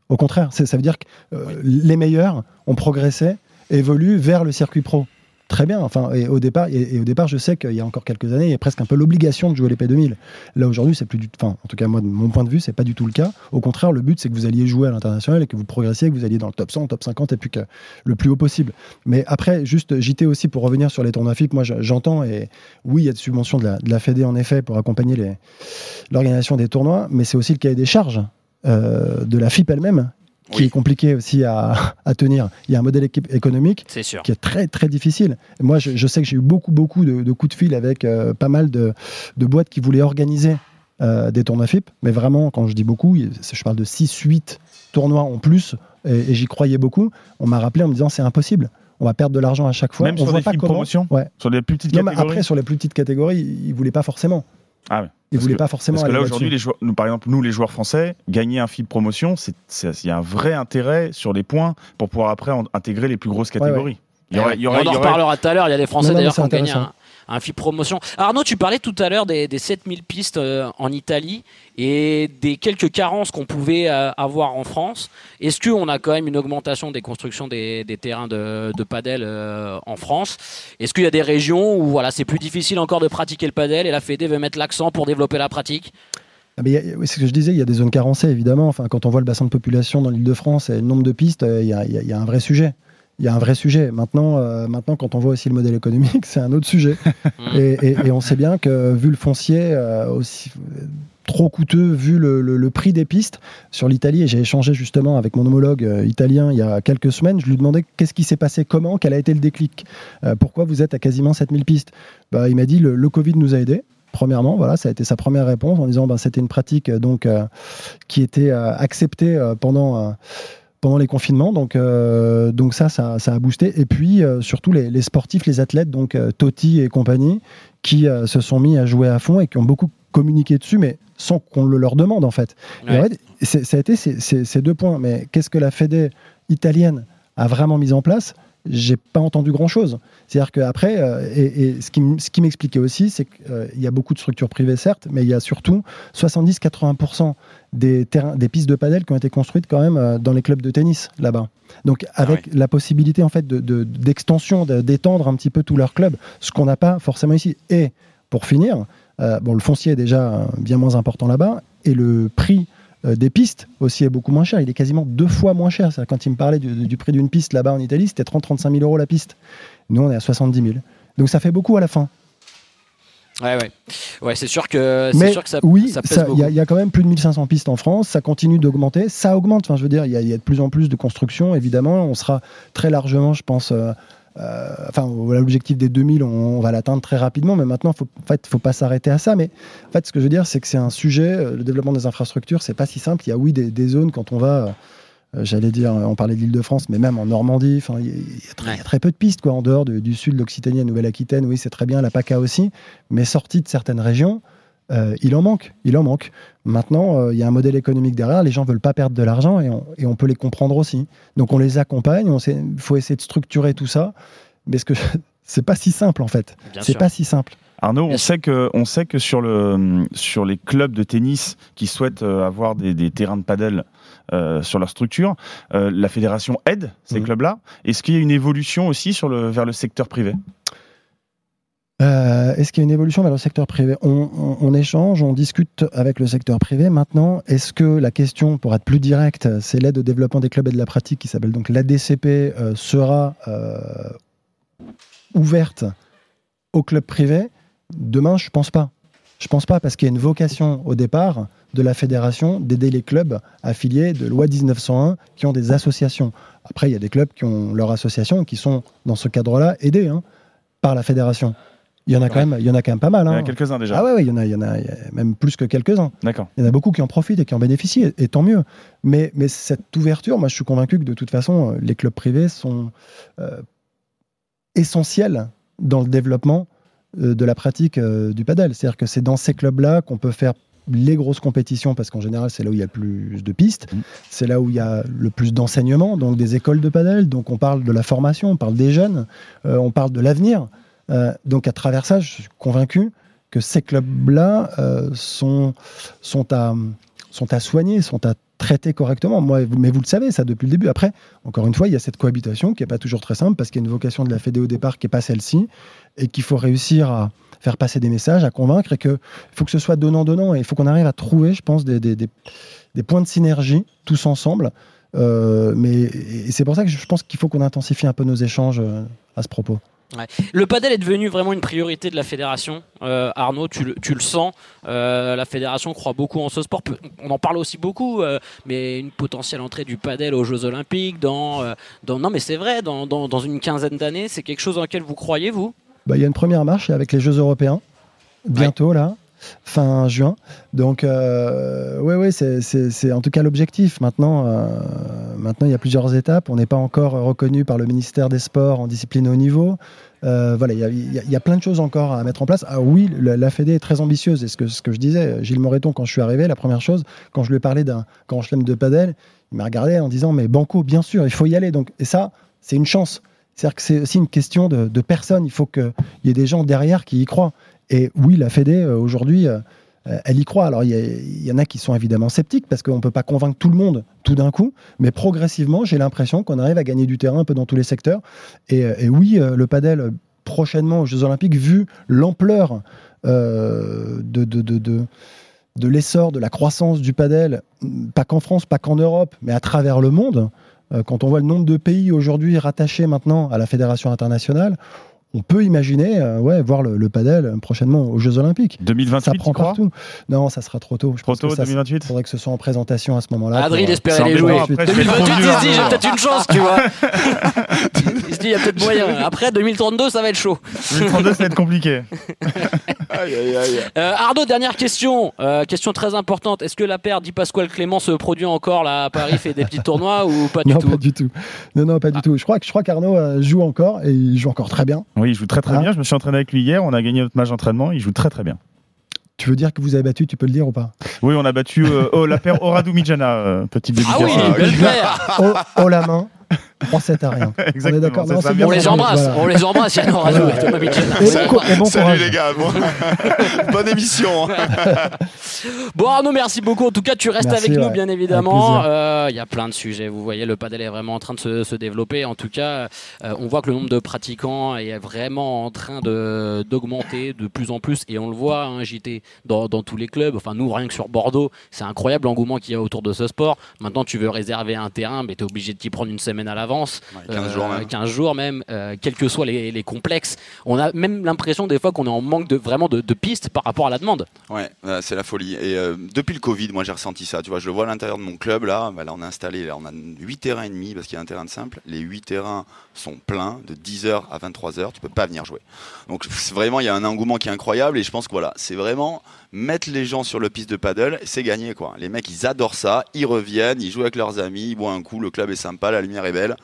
Au contraire, c'est- ça veut dire que euh, les meilleurs ont progressé, évoluent vers le circuit pro. Très bien. Enfin, et au départ, et, au départ, je sais qu'il y a encore quelques années, il y a presque un peu l'obligation de jouer les P2000. Là aujourd'hui, c'est plus du, enfin, en tout cas moi, de mon point de vue, c'est pas du tout le cas. Au contraire, le but, c'est que vous alliez jouer à l'international et que vous progressiez, que vous alliez dans le top 100, top 50 et puis que le plus haut possible. Mais après, juste JT aussi pour revenir sur les tournois FIP, moi je- j'entends et oui, il y a des subventions de la, de la Fédé en effet pour accompagner l'organisation des tournois, mais c'est aussi le cahier des charges euh, de la FIP elle-même qui Oui. est compliqué aussi à, (laughs) à tenir. Il y a un modèle équipe- économique sûr. qui est très très difficile. Et moi, je, je sais que j'ai eu beaucoup beaucoup de, de coups de fil avec euh, pas mal de, de boîtes qui voulaient organiser euh, des tournois FIP, mais vraiment, quand je dis beaucoup, je parle de 6-8 tournois en plus, et, et j'y croyais beaucoup. On m'a rappelé en me disant c'est impossible. On va perdre de l'argent à chaque fois. Même on sur voit des pas comment. promotion Ouais. sur les plus petites Non, mais catégories. après, sur les plus petites catégories, ils ne voulaient pas forcément. Ah ouais. Ils Parce voulaient que- pas forcément. Parce que là aujourd'hui, les joueurs, nous par exemple, nous les joueurs français, gagner un FIB promotion, c'est c'est- il y a un vrai intérêt sur les points pour pouvoir après en- intégrer les plus grosses catégories. Il y aurait- il y aurait- on en reparlera tout à l'heure. Il y a des Français d'ailleurs qui ont gagné un, un FIP promotion. Arnaud, tu parlais tout à l'heure des, des 7000 pistes euh, en Italie et des quelques carences qu'on pouvait euh, avoir en France. Est-ce qu'on a quand même une augmentation des constructions des, terrains de, de padel euh, en France? Est-ce qu'il y a des régions où voilà, c'est plus difficile encore de pratiquer le padel et la Fédé veut mettre l'accent pour développer la pratique? Ah, oui, c'est ce que je disais, il y a des zones carencées, évidemment. Enfin, quand on voit le bassin de population dans l'île de France et le nombre de pistes, il y a un vrai sujet. Il y a un vrai sujet. Maintenant, euh, maintenant, quand on voit aussi le modèle économique, c'est un autre sujet. (laughs) Et, et- et on sait bien que, vu le foncier, euh, aussi, trop coûteux vu le, le- le prix des pistes sur l'Italie. Et j'ai échangé justement avec mon homologue euh, italien il y a quelques semaines. Je lui demandais qu'est-ce qui s'est passé, comment, quel a été le déclic, Euh, pourquoi vous êtes à quasiment 7000 pistes? Bah, il m'a dit le, le Covid nous a aidés. Premièrement, voilà, ça a été sa première réponse en disant ben, c'était une pratique euh, donc euh, qui était euh, acceptée euh, pendant euh, pendant les confinements. Donc, euh, donc ça, ça, ça a boosté. Et puis, euh, surtout, les, les sportifs, les athlètes, donc euh, Totti et compagnie, qui se sont mis à jouer à fond et qui ont beaucoup communiqué dessus, mais sans qu'on le leur demande, en fait. Et en fait, ça a été ces, ces- ces deux points. Mais qu'est-ce que la Fédé italienne a vraiment mis en place? J'ai pas entendu grand chose. C'est-à-dire qu'après, euh, et, et ce qui, m- ce qui m'expliquait aussi, c'est qu'il y a beaucoup de structures privées, certes, mais il y a surtout 70-80% des, terrains, des pistes de padel qui ont été construites quand même euh, dans les clubs de tennis là-bas. Donc avec la possibilité en fait de- de- d'extension, de, d'étendre un petit peu tout leur club, ce qu'on n'a pas forcément ici. Et pour finir, euh, bon, le foncier est déjà euh, bien moins important là-bas, et le prix euh, des pistes aussi est beaucoup moins cher. Il est quasiment deux fois moins cher. C'est-à-dire, Quand il me parlait du, du prix d'une piste là-bas en Italie, c'était 30-35 000 euros la piste. Nous, on est à 70 000. Donc ça fait beaucoup à la fin. Ouais, ouais. Ouais, c'est sûr que, Mais sûr que ça, oui, il y, a- il y a quand même plus de 1500 pistes en France. Ça continue d'augmenter. Ça augmente. Enfin, je veux dire, il y, a- il y a de plus en plus de construction. Évidemment, on sera très largement, je pense. euh, euh, enfin, l'objectif des 2000, on, on va l'atteindre très rapidement. Mais maintenant, faut, en fait, faut pas s'arrêter à ça. Mais en fait, ce que je veux dire, c'est que c'est un sujet. euh, Le développement des infrastructures, c'est pas si simple. Il y a oui des, des zones quand on va. euh, J'allais dire, on parlait de l'Île-de-France, mais même en Normandie, enfin, il y, a- y très- il y a très peu de pistes quoi, en dehors de- du sud, de l'Occitanie, la Nouvelle-Aquitaine. Oui, c'est très bien, la PACA aussi, mais sorti de certaines régions, euh, il en manque, il en manque. Maintenant, euh, il y a un modèle économique derrière, les gens veulent pas perdre de l'argent et on, et on peut les comprendre aussi. Donc on les accompagne, il faut essayer de structurer tout ça, mais ce que (laughs) c'est pas si simple en fait. C'est pas si simple. Arnaud, on sait que, on sait que sur, le, sur les clubs de tennis qui souhaitent euh, avoir des, des terrains de padel euh, sur leur structure, euh, la fédération aide ces Mhm. clubs-là. Est-ce qu'il y a une évolution aussi sur le, vers le secteur privé? Euh, Est-ce qu'il y a une évolution vers le secteur privé on, échange, on discute avec le secteur privé. Maintenant, est-ce que la question, pour être plus direct, c'est l'aide au développement des clubs et de la pratique qui s'appelle donc l'ADCP, euh, sera euh, ouverte aux clubs privés? Demain, je pense pas. Je pense pas parce qu'il y a une vocation au départ de la fédération d'aider les clubs affiliés de loi 1901 qui ont des associations. Après, il y a des clubs qui ont leur association et qui sont dans ce cadre-là aidés hein, par la fédération. Il y en a quand même, il y en a quand même pas mal. Il y en a hein. quelques-uns déjà. Ah ouais, ouais, il y en a, il y en a, il y a même plus que quelques-uns. D'accord. Il y en a beaucoup qui en profitent et qui en bénéficient, et, et tant mieux. Mais, mais cette ouverture, moi, je suis convaincu que de toute façon, euh, les clubs privés sont euh, essentiels dans le développement euh, de la pratique euh, du padel. C'est-à-dire que c'est dans ces clubs-là qu'on peut faire les grosses compétitions, parce qu'en général, c'est là où il y a le plus de pistes, Mhm. c'est là où il y a le plus d'enseignement, donc des écoles de padel, donc on parle de la formation, on parle des jeunes, euh, on parle de l'avenir. Euh, donc à travers ça, je suis convaincu que ces clubs-là euh, sont, à, sont à soigner, sont à traiter correctement. Moi, mais vous le savez, ça depuis le début. Après, encore une fois, il y a cette cohabitation qui n'est pas toujours très simple parce qu'il y a une vocation de la Fédé au départ qui n'est pas celle-ci et qu'il faut réussir à faire passer des messages, à convaincre et qu'il faut que ce soit donnant-donnant et il faut qu'on arrive à trouver, je pense, des, points de synergie tous ensemble. Euh, mais c'est pour ça que je pense qu'il faut qu'on intensifie un peu nos échanges à ce propos. Le padel est devenu vraiment une priorité de la fédération. Euh, Arnaud, tu le, tu le sens. Euh, la fédération croit beaucoup en ce sport. On en parle aussi beaucoup, euh, mais une potentielle entrée du padel aux Jeux Olympiques dans, dans non mais c'est vrai, dans, dans, dans une quinzaine d'années, c'est quelque chose en lequel vous croyez vous? Bah, il y a une première marche avec les Jeux européens, bientôt là, fin juin. Donc, euh, ouais, ouais, c'est- en tout cas l'objectif. Maintenant, euh, maintenant, il y a plusieurs étapes. On n'est pas encore reconnu par le ministère des Sports en discipline haut niveau. Euh, voilà, il y, y a- plein de choses encore à mettre en place. Ah oui, la, la Fédé est très ambitieuse. Et ce que, ce que je disais, Gilles Moreton, quand je suis arrivé, la première chose, quand je lui ai parlé d'un grand chelem de padel, il m'a regardé en disant Mais Banco, bien sûr, il faut y aller. Donc, et ça, c'est une chance. C'est-à-dire que c'est aussi une question de, de personnes. Il faut qu'il y ait des gens derrière qui y croient. Et oui, la Fédé, euh, aujourd'hui, euh, elle y croit. Alors, il y, en a qui sont évidemment sceptiques parce qu'on ne peut pas convaincre tout le monde tout d'un coup. Mais progressivement, j'ai l'impression qu'on arrive à gagner du terrain un peu dans tous les secteurs. Et, euh, oui, le padel, prochainement aux Jeux Olympiques, vu l'ampleur de, de, de, de- de l'essor, de la croissance du padel, pas qu'en France, pas qu'en Europe, mais à travers le monde, quand on voit le nombre de pays aujourd'hui rattachés maintenant à la fédération internationale, on peut imaginer euh, ouais, voir le, le padel euh, prochainement aux Jeux Olympiques. Ça 2028, prend tu crois partout. Non, ça sera trop tôt. Je Trop pense que tôt, ça, 2028 faudrait que ce soit en présentation à ce moment-là. Adrien, il pour, euh, espérait les jouer. après, je fais trop 2028, il se dit, j'ai peut-être une chance, tu vois. (laughs) il se dit, il y a peut-être moyen. Après, 2032, ça va être chaud. 2032, ça va être compliqué. (laughs) Aïe, aïe, aïe. Euh, Arnaud, dernière question. Euh, question très importante. Est-ce que la paire dit Pasquale Clément se produit encore là à Paris, fait des petits tournois ou pas (laughs) du non, tout pas du tout. Non, non, pas du tout. Je crois que je crois qu'Arnaud euh, joue encore et il joue encore très bien. Oui, il joue très très Ah. bien. Je me suis entraîné avec lui hier. On a gagné notre match d'entraînement. Il joue très très bien. Tu veux dire que vous avez battu, tu peux le dire ou pas? Oui, on a battu euh, oh, la paire Oradou Mijana. euh, petite Ah oui, Ah, belle paire. (laughs) Oh, oh la main, 3-7 à rien. (laughs) D'accord. Non, ça, c'est bien On les embrasse, Voilà. on les embrasse, Yann et Thomas bon Salut les gars, bon- (laughs) bonne émission. (laughs) Bon Arnaud, merci beaucoup. En tout cas, tu restes Merci, avec nous, bien évidemment. Euh, Il y a plein de sujets. Vous voyez, le padel est vraiment en train de se, se développer. En tout cas, euh, on voit que le nombre de pratiquants est vraiment en train de d'augmenter de plus en plus. Et on le voit, hein, JT, dans, dans tous les clubs. Enfin, nous, rien que sur Bordeaux, c'est incroyable l'engouement qu'il y a autour de ce sport. Maintenant, tu veux réserver un terrain, mais tu es obligé de t'y prendre une semaine à l'avance. Ouais, 15 jours même. 15 jours même, euh, quels que soient les, les complexes. On a même l'impression des fois qu'on est en manque de vraiment de, de pistes par rapport à la demande. Ouais, euh, c'est la folie. Et euh, depuis le Covid, moi j'ai ressenti ça. Tu vois, je le vois à l'intérieur de mon club là. Bah, là, on a installé, là, on a 8 terrains et demi parce qu'il y a un terrain de simple. Les 8 terrains sont pleins de 10h à 23h. Tu peux pas venir jouer. Donc vraiment, il y a un engouement qui est incroyable. Et je pense que voilà, c'est vraiment mettre les gens sur le piste de paddle, c'est gagné quoi. Les mecs, ils adorent ça. Ils reviennent, ils jouent avec leurs amis, ils boivent un coup. Le club est sympa, la lumière est belle.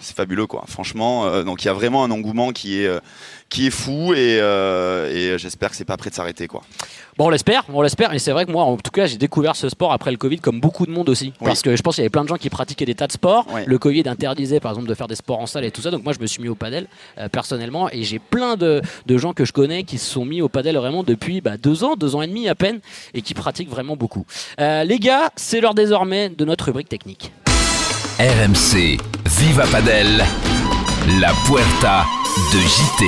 C'est fabuleux quoi. Franchement, euh, donc il y a vraiment un engouement qui est euh, qui est fou et, euh, et j'espère que c'est pas prêt de s'arrêter quoi. Bon, on l'espère, on l'espère. Et c'est vrai que moi, en tout cas, j'ai découvert ce sport après le Covid, comme beaucoup de monde aussi. Oui. Parce que je pense qu'il y avait plein de gens qui pratiquaient des tas de sports. Oui. Le Covid interdisait, par exemple, de faire des sports en salle et tout ça. Donc moi, je me suis mis au padel euh, personnellement. Et j'ai plein de, de gens que je connais qui se sont mis au padel vraiment depuis bah, deux ans, deux ans et demi à peine, et qui pratiquent vraiment beaucoup. Euh, les gars, c'est l'heure désormais de notre rubrique technique. RMC Viva Padel, la Puerta de JT.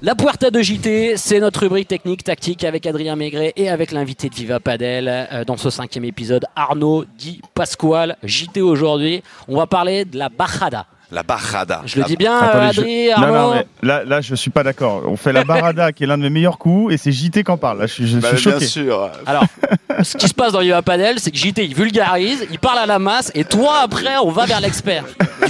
La Puerta de JT, c'est notre rubrique technique tactique avec Adrien Maigret et avec l'invité de Viva Padel euh, dans ce cinquième épisode, Arnaud Di Pasquale. JT aujourd'hui, on va parler de la bajada. La barrada. Je le dis bien, Attendez, je- Adrien, Non, Arnaud non, mais là, là, je suis pas d'accord. On fait la (laughs) barada qui est l'un de mes meilleurs coups et c'est JT qui en parle. Là, je suis, je Bah, suis bien choqué. sûr. Alors, (laughs) ce qui se passe dans Viva Padel, c'est que JT il vulgarise, il parle à la masse et toi après on va vers l'expert. (laughs)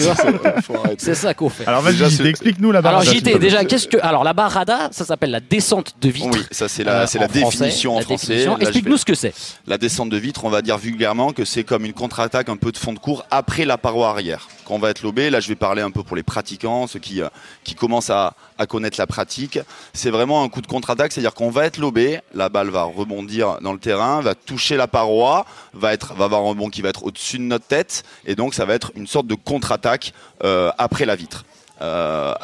C'est ça qu'on fait. Alors vas-y, explique-nous la Alors barada. s'il te JT, déjà, qu'est-ce que alors la barrada, ça s'appelle la descente de vitre. Oui, ça c'est la, euh, c'est la définition en la français. je Explique-nous ce que c'est. La descente de vitre, on va dire vulgairement que c'est comme une contre-attaque un peu de fond de cours après la paroi arrière. Quand on va être lobé, là je vais parler un peu pour les pratiquants, ceux qui, euh, commencent à, connaître la pratique. C'est vraiment un coup de contre-attaque, c'est-à-dire qu'on va être lobé, la balle va rebondir dans le terrain, va toucher la paroi, va, être, va avoir un rebond qui va être au-dessus de notre tête, et donc ça va être une sorte de contre-attaque euh, après la vitre. Euh,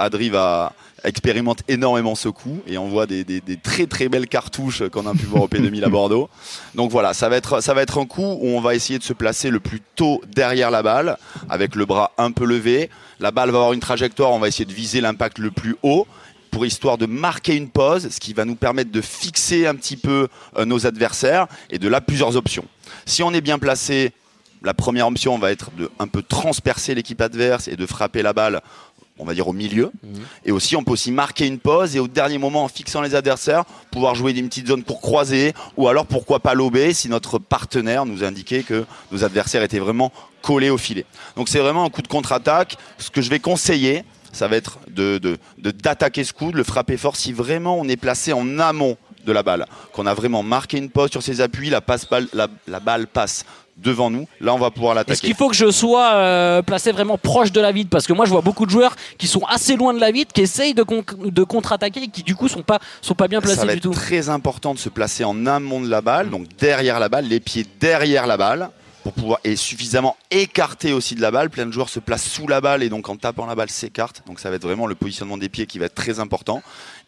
expérimente énormément ce coup et on voit des, des- des très très belles cartouches qu'on a pu voir au P2000 à Bordeaux. Donc voilà, ça va, être, ça va être un coup où on va essayer de se placer le plus tôt derrière la balle, avec le bras un peu levé. La balle va avoir une trajectoire, on va essayer de viser l'impact le plus haut pour histoire de marquer une pause, ce qui va nous permettre de fixer un petit peu euh, nos adversaires et de là plusieurs options. Si on est bien placé, la première option va être de un peu transpercer l'équipe adverse et de frapper la balle, on va dire au milieu. Et aussi, on peut aussi marquer une pause et au dernier moment, en fixant les adversaires, pouvoir jouer des petites zones pour croiser ou alors pourquoi pas lober si notre partenaire nous indiquait que nos adversaires étaient vraiment collés au filet. Donc c'est vraiment un coup de contre-attaque. Ce que je vais conseiller, ça va être de, d'attaquer ce coup, de le frapper fort si vraiment on est placé en amont de la balle, qu'on a vraiment marqué une pause sur ses appuis, la, passe balle, la, la balle passe devant nous, là on va pouvoir Est-ce l'attaquer. qu'il faut que je sois euh, placé vraiment proche de la vitre? Parce que moi, je vois beaucoup de joueurs qui sont assez loin de la vitre, qui essayent de, con- de contre-attaquer et qui, du coup, sont pas, sont pas bien ça placés va du être tout. très important de se placer en amont de la balle, donc derrière la balle, les pieds derrière la balle, pour pouvoir et suffisamment écarté aussi de la balle. Plein de joueurs se placent sous la balle et donc en tapant la balle s'écartent. Donc ça va être vraiment le positionnement des pieds qui va être très important.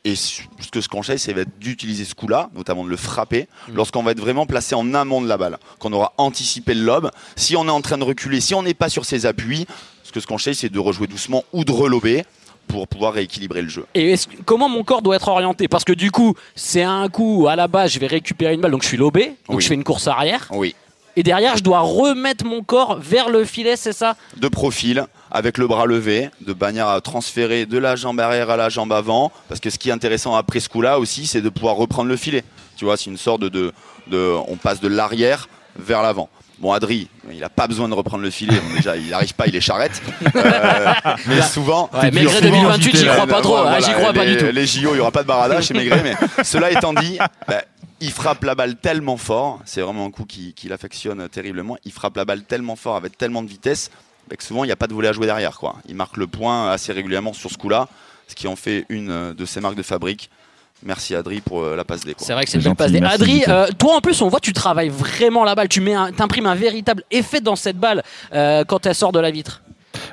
Et ce que je conseille, c'est d'utiliser ce coup-là, notamment de le frapper, lorsqu'on va être vraiment placé en amont de la balle, qu'on aura anticipé le lob. Si on est en train de reculer, si on n'est pas sur ses appuis, ce que je conseille, c'est de rejouer doucement ou de relober pour pouvoir rééquilibrer le jeu. Et comment mon corps doit être orienté? Parce que du coup, c'est un coup où à la base, je vais récupérer une balle, donc je suis lobé, donc Oui. je fais une course arrière. Oui. Et derrière je dois remettre mon corps vers le filet, c'est ça? De profil, avec le bras levé, de manière à transférer de la jambe arrière à la jambe avant. Parce que ce qui est intéressant après ce coup-là aussi, c'est de pouvoir reprendre le filet. Tu vois, c'est une sorte de, de, de- On passe de l'arrière vers l'avant. Bon, Adri, il n'a pas besoin de reprendre le filet. Déjà, il n'arrive pas, il est charrette. (laughs) Euh, mais souvent. Ouais, Maigret souvent, 2028, j'y crois pas trop, hein, j'y crois pas les- du tout. Les JO, il n'y aura pas de barada chez Maigret. Mais cela étant dit, bah, (laughs) il frappe la balle tellement fort. C'est vraiment un coup qui, qui l'affectionne terriblement. Il frappe la balle tellement fort, avec tellement de vitesse, bah, que souvent, il n'y a pas de volet à jouer derrière. Quoi. Il marque le point assez régulièrement sur ce coup-là, ce qui en fait une euh, de ses marques de fabrique. Merci Adri pour euh, la passe D. C'est vrai que c'est une passe D. Adri, euh, toi en plus, on voit tu travailles vraiment la balle. Tu mets, un- t'imprimes un véritable effet dans cette balle euh, quand elle sort de la vitre.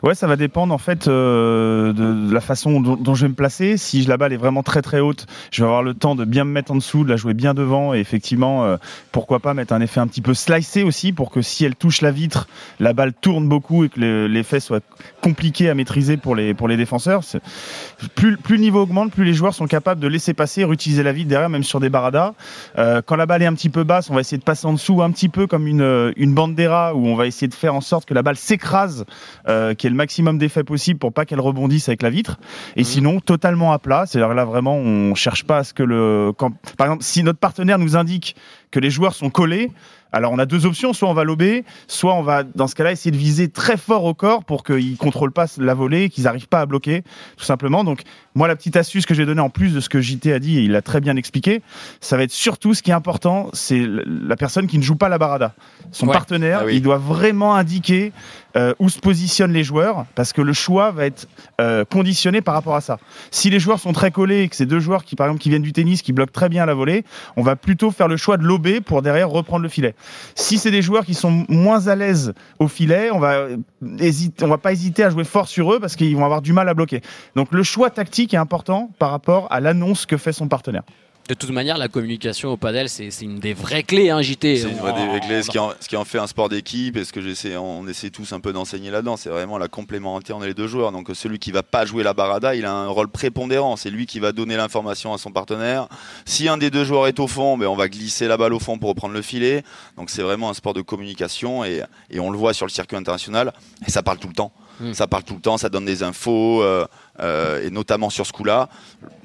Ouais, ça va dépendre en fait euh, de, la façon dont, je vais me placer. Si la balle est vraiment très très haute, je vais avoir le temps de bien me mettre en dessous, de la jouer bien devant et effectivement, euh, pourquoi pas mettre un effet un petit peu slicé aussi pour que si elle touche la vitre, la balle tourne beaucoup et que le- l'effet soit compliqué à maîtriser pour les pour les défenseurs. Plus, le niveau augmente, plus les joueurs sont capables de laisser passer, réutiliser la vitre derrière, même sur des baradas. Euh, quand la balle est un petit peu basse, on va essayer de passer en dessous un petit peu comme une, une bandera où on va essayer de faire en sorte que la balle s'écrase, qu'il y ait le maximum d'effet possible pour pas qu'elle rebondisse avec la vitre. Et sinon, totalement à plat. C'est-à-dire là, vraiment, on cherche pas à ce que le. Quand, par exemple, si notre partenaire nous indique que les joueurs sont collés, alors on a deux options, soit on va lober, soit on va dans ce cas-là essayer de viser très fort au corps pour qu'ils contrôlent pas la volée, qu'ils n'arrivent pas à bloquer, tout simplement. Donc moi la petite astuce que j'ai donnée en plus de ce que JT a dit, et il l'a très bien expliqué, ça va être surtout ce qui est important, c'est la personne qui ne joue pas la barada. Son Ouais. partenaire, Ah oui. il doit vraiment indiquer euh, où se positionnent les joueurs, parce que le choix va être euh, conditionné par rapport à ça. Si les joueurs sont très collés et que c'est deux joueurs qui par exemple qui viennent du tennis, qui bloquent très bien la volée, on va plutôt faire le choix de lober pour derrière reprendre le filet. Si c'est des joueurs qui sont moins à l'aise au filet, on va euh, hésiter, on va pas hésiter à jouer fort sur eux parce qu'ils vont avoir du mal à bloquer. Donc le choix tactique est important par rapport à l'annonce que fait son partenaire. De toute manière, la communication au padel, c'est une des vraies clés, hein, JT. C'est une vraie On- des clés, ce qui, en, ce qui en fait un sport d'équipe et ce que j'essaie, on essaie tous un peu d'enseigner là-dedans, c'est vraiment la complémentarité entre les deux joueurs. Donc celui qui va pas jouer la barada, il a un rôle prépondérant. C'est lui qui va donner l'information à son partenaire. Si un des deux joueurs est au fond, ben on va glisser la balle au fond pour reprendre le filet. Donc c'est vraiment un sport de communication et, et on le voit sur le circuit international et ça parle tout le temps. Mm. Ça parle tout le temps, ça donne des infos euh, euh, et notamment sur ce coup-là,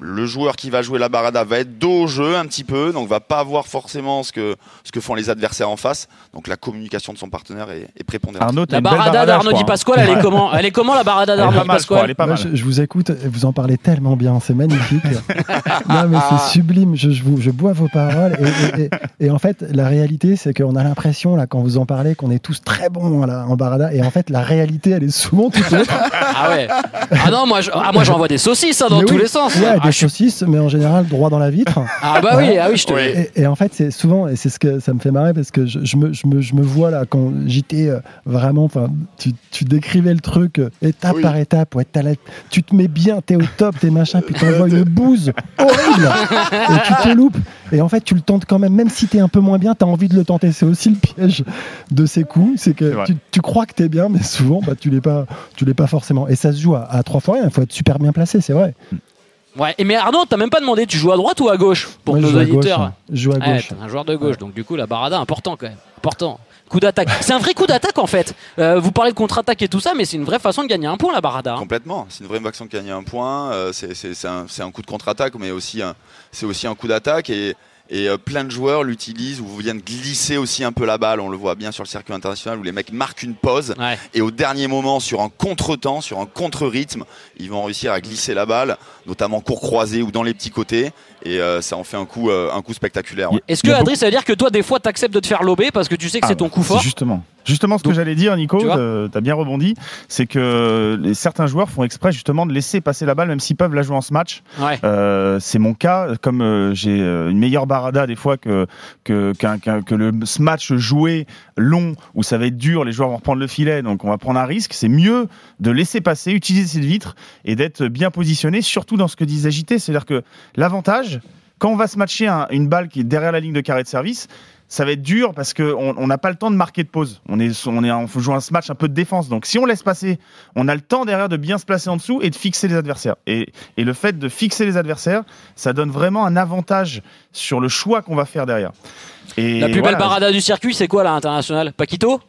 le joueur qui va jouer la barada va être dos au jeu un petit peu, donc va pas voir forcément ce que, ce que font les adversaires en face. Donc la communication de son partenaire est, est prépondérante. Arnaud, La barada d'Arnaud crois, Di hein. Pasquale, elle est (laughs) comment Elle est comment la barada d'Arnaud Di Pasquale je, je vous écoute, vous en parlez tellement bien, c'est magnifique. (laughs) non, mais c'est sublime. Je, je, vous- je bois vos paroles. Et, et- et- et en fait, la réalité, c'est qu'on a l'impression, là, quand vous en parlez, qu'on est tous très bons là, en barada. Et en fait, la réalité, elle est souvent Ah ouais. Ah non, moi, je- ah, moi j'envoie des saucisses hein, dans Mais tous oui. les sens. Ouais, Ah, des je suis- saucisses, mais en général, droit dans la vitre. ah bah oui, ah oui, je te. Oui. Et, et en fait, c'est souvent, et c'est ce que ça me fait marrer parce que je, je me, je, me, je me vois là quand j'étais euh, vraiment, enfin, tu, tu décrivais le truc euh, étape Oui. par étape, ouais, t'as la- tu te mets bien, t'es au top, t'es machin, puis t'envoies une (laughs) bouse horrible et tu te loupes. Et en fait, tu le tentes quand même, même si t'es un peu moins bien, t'as envie de le tenter. C'est aussi le piège de ces coups, c'est C'est que vrai. tu, tu crois que t'es bien, mais souvent, bah, tu l'es pas, tu l'es pas forcément. Et ça se joue à, à trois fois rien. Il faut être super bien placé, c'est vrai. Ouais. Et mais Arnaud, t'as même pas demandé, tu joues à droite ou à gauche pour Moi, je nos joue à gauche. auditeurs hein. Je joue à gauche. t'es un joueur de gauche, donc du coup la barada important quand même, important. Coup d'attaque. C'est un vrai coup d'attaque en fait. Euh, vous parlez de contre-attaque et tout ça, mais c'est une vraie façon de gagner un point la barada. hein. Complètement, c'est une vraie façon de gagner un point. euh, c'est- c'est c'est un, un coup de contre-attaque, mais aussi c'est aussi un coup d'attaque. Et, et euh, plein de joueurs l'utilisent ou viennent glisser aussi un peu la balle. On le voit bien sur le circuit international où les mecs marquent une pause Ouais. et au dernier moment, sur un contre-temps, sur un contre-rythme, ils vont réussir à glisser la balle, notamment court croisé ou dans les petits côtés. Et euh, ça en fait un coup, euh, un coup spectaculaire. ouais. Est-ce que y a Adri, ça veut dire que toi des fois t'acceptes de te faire lober parce que tu sais que Ah, c'est ton coup c'est fort Justement. Justement, ce que j'allais dire, Nico, tu euh, t'as bien rebondi, c'est que les, certains joueurs font exprès justement de laisser passer la balle, même s'ils peuvent la jouer en ce match. Ouais. Euh, c'est mon cas, comme euh, j'ai une meilleure barada des fois que, que, qu'un- qu'un- que le ce match joué long, où ça va être dur, les joueurs vont reprendre le filet, donc on va prendre un risque. C'est mieux de laisser passer, utiliser cette vitre et d'être bien positionné, surtout dans ce que disait JT. C'est-à-dire que l'avantage, quand on va se matcher un- une balle qui est derrière la ligne de carré de service, ça va être dur parce qu'on on n'a pas le temps de marquer de pause. On est, on est, on joue un match un peu de défense. Donc si on laisse passer, on a le temps derrière de bien se placer en dessous et de fixer les adversaires. Et, et le fait de fixer les adversaires, ça donne vraiment un avantage sur le choix qu'on va faire derrière. Et La plus voilà. belle barada du circuit, c'est quoi là, international? Paquito?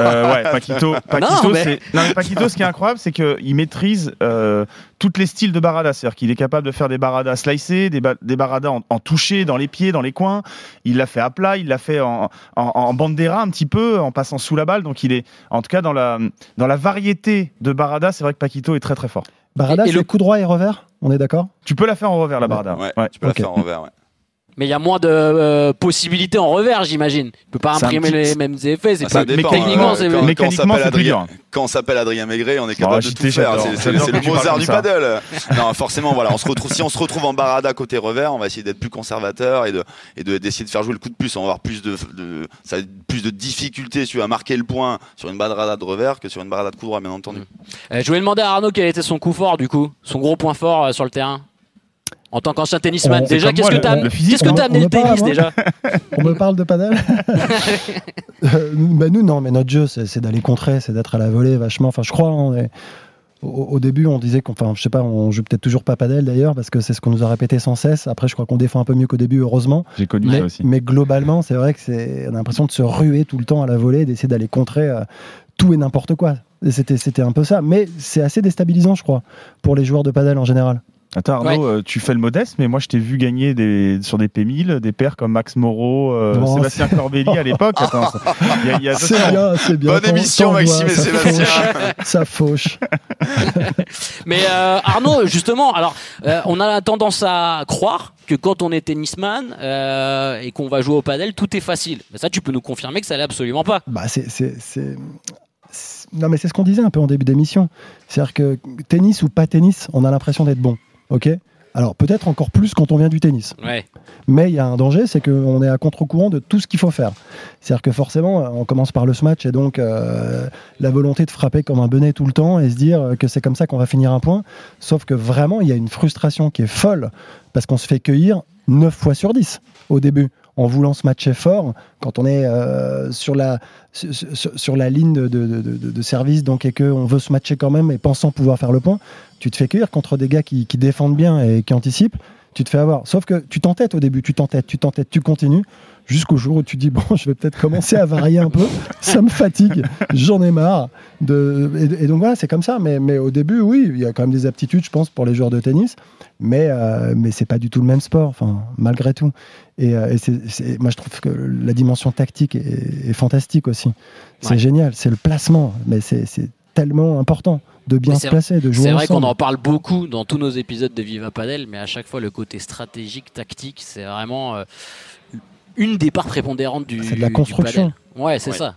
Euh, ouais, Paquito. (laughs) Paquito, mais- non, mais Paquito, ce qui est incroyable, c'est qu'il maîtrise euh, tous les styles de barada. C'est-à-dire qu'il est capable de faire des baradas slicés, des, ba- des baradas en, en touché, dans les pieds, dans les coins. Il l'a fait à plat, il l'a fait en, en, en bandera un petit peu, en passant sous la balle. Donc il est, en tout cas, dans la, dans la variété de barada, c'est vrai que Paquito est très très fort. Barada, Et- le- coup droit et revers? On est d'accord? Tu peux la faire en revers, la barada. Ouais, Ouais. tu peux la faire en revers. ouais. Mais il y a moins de euh, possibilités en revers, j'imagine. Tu peux pas C'est un imprimer petit- les mêmes effets. C'est Ah, pas... dépend, techniquement, hein. c'est- Quand- quand on mécaniquement, s'appelle c'est plus Adrien- dur. Quand on s'appelle Adrien Maigret, on est Oh, capable de JT, tout faire. j'adore. C'est- C'est J'adore c'est quand le tu parles Mozart comme du ça. paddle. Non, forcément, voilà, on se retrouve, si on se retrouve en barada côté revers, on va essayer d'être plus conservateur et de et de- d'essayer de faire jouer le coup de plus. On va avoir plus de, ça plus de difficultés tu vas marquer le point sur une barada de revers que sur une barada de coup droit, bien entendu. Euh, je voulais demander à Arnaud quel était son coup fort, du coup, son gros point fort euh, sur le terrain. En tant qu'ancien tennisman, On- déjà, qu'est-ce que le physique, qu'est-ce que on amené on le parle, tennis moi déjà On me parle de padel (laughs) Euh, bah Nous, non, mais notre jeu, c'est d'aller contrer, c'est d'être à la volée vachement. Enfin, je crois, on est- au, au début, on disait qu'on, enfin, je sais pas, on joue peut-être toujours pas padel d'ailleurs, parce que c'est ce qu'on nous a répété sans cesse. Après, je crois qu'on défend un peu mieux qu'au début, heureusement. J'ai connu Mais, ça aussi. mais globalement, c'est vrai que c'est, on a l'impression de se ruer tout le temps à la volée, d'essayer d'aller contrer euh, tout et n'importe quoi. C'était, c'était un peu ça. Mais c'est assez déstabilisant, je crois, pour les joueurs de padel en général. Attends Arnaud, euh, tu fais le modeste, mais moi je t'ai vu gagner des, sur des P1000 des pairs comme Max Moreau, euh, Non, Sébastien Corbelli à l'époque. C'est bien, c'est bien. Bonne émission, Maxime et ça Sébastien. fauche, Ça fauche. (laughs) Mais euh, Arnaud, justement, alors euh, on a tendance à croire que quand on est tennisman euh, et qu'on va jouer au padel, tout est facile. Mais ça, tu peux nous confirmer que ça l'est absolument pas. Bah, c'est- Non, mais c'est ce qu'on disait un peu en début d'émission. C'est-à-dire que tennis ou pas tennis, on a l'impression d'être bon. OK Alors, peut-être encore plus quand on vient du tennis. Ouais. Mais il y a un danger, c'est qu'on est à contre-courant de tout ce qu'il faut faire. C'est-à-dire que forcément, on commence par le smash et donc euh, la volonté de frapper comme un benet tout le temps et se dire que c'est comme ça qu'on va finir un point. Sauf que vraiment, il y a une frustration qui est folle parce qu'on se fait cueillir 9 fois sur 10 au début en voulant se matcher fort quand on est euh, sur, la, sur, la ligne de, de- de- de- service donc et qu'on veut se matcher quand même et pensant pouvoir faire le point, tu te fais cueillir contre des gars qui, qui défendent bien et qui anticipent tu te fais avoir. Sauf que tu t'entêtes au début, tu t'entêtes, tu t'entêtes, tu continues, jusqu'au jour où tu dis bon, (laughs) je vais peut-être commencer à varier un peu. Ça me fatigue, j'en ai marre. De... Et, et donc voilà, c'est comme ça. Mais, mais au début, oui, il y a quand même des aptitudes, je pense, pour les joueurs de tennis. Mais, euh, mais c'est pas du tout le même sport, enfin, malgré tout. Et, euh, et moi, je trouve que la dimension tactique est, est fantastique aussi. C'est Ouais. génial, c'est le placement, mais c'est tellement important de bien se c'est- placer, de jouer C'est vrai qu'on en parle beaucoup dans tous nos épisodes de Viva Padel, mais à chaque fois, le côté stratégique, tactique, c'est vraiment euh, une des parts prépondérantes du. C'est de la construction. Ouais, c'est Ouais. ça.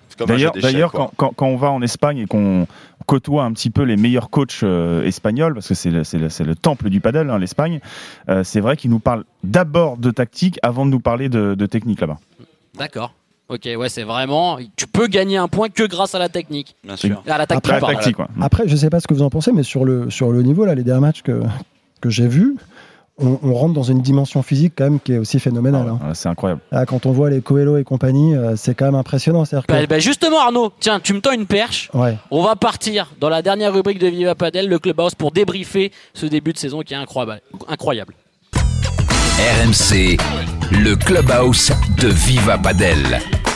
D'ailleurs, quand, quand- quand on va en Espagne et qu'on côtoie un petit peu les meilleurs coachs euh, espagnols, parce que c'est le, temple du padel, hein, l'Espagne, euh, c'est vrai qu'ils nous parlent d'abord de tactique avant de nous parler de, de technique là-bas. D'accord. Ok, ouais, c'est vraiment. Tu peux gagner un point que grâce à la technique. Bien sûr. À la tactique, Après, La tactique, quoi. Après, je sais pas ce que vous en pensez, mais sur le, sur le niveau, là, les derniers matchs que, que j'ai vus, on, on rentre dans une dimension physique quand même qui est aussi phénoménale. hein. Ah, C'est incroyable. Là, quand on voit les Coelho et compagnie, euh, c'est quand même impressionnant. Que- Bah, bah, justement, Arnaud, tiens, tu me tends une perche. Ouais. On va partir dans la dernière rubrique de Viva Padel, le Clubhouse, pour débriefer ce début de saison qui est incroyable. incroyable. RMC, le clubhouse Viva Padel.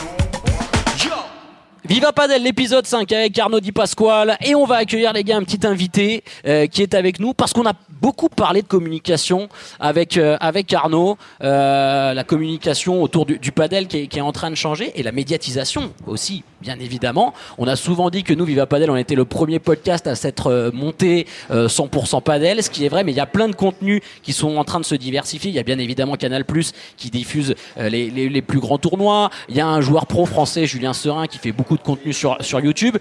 Viva Padel, l'épisode 5 avec Arnaud Di Pasquale. Et on va accueillir, les gars, un petit invité euh, qui est avec nous parce qu'on a beaucoup parlé de communication avec, euh, avec Arnaud. Euh, la communication autour du, du padel qui est, qui est en train de changer et la médiatisation aussi, bien évidemment. On a souvent dit que nous, Viva Padel, on était le premier podcast à s'être euh, monté euh, 100% padel, ce qui est vrai, mais il y a plein de contenus qui sont en train de se diversifier. Il y a bien évidemment Canal Plus qui diffuse euh, les, les- les plus grands tournois. Il y a un joueur pro français, Julien Serin, qui fait beaucoup de contenu sur, sur YouTube.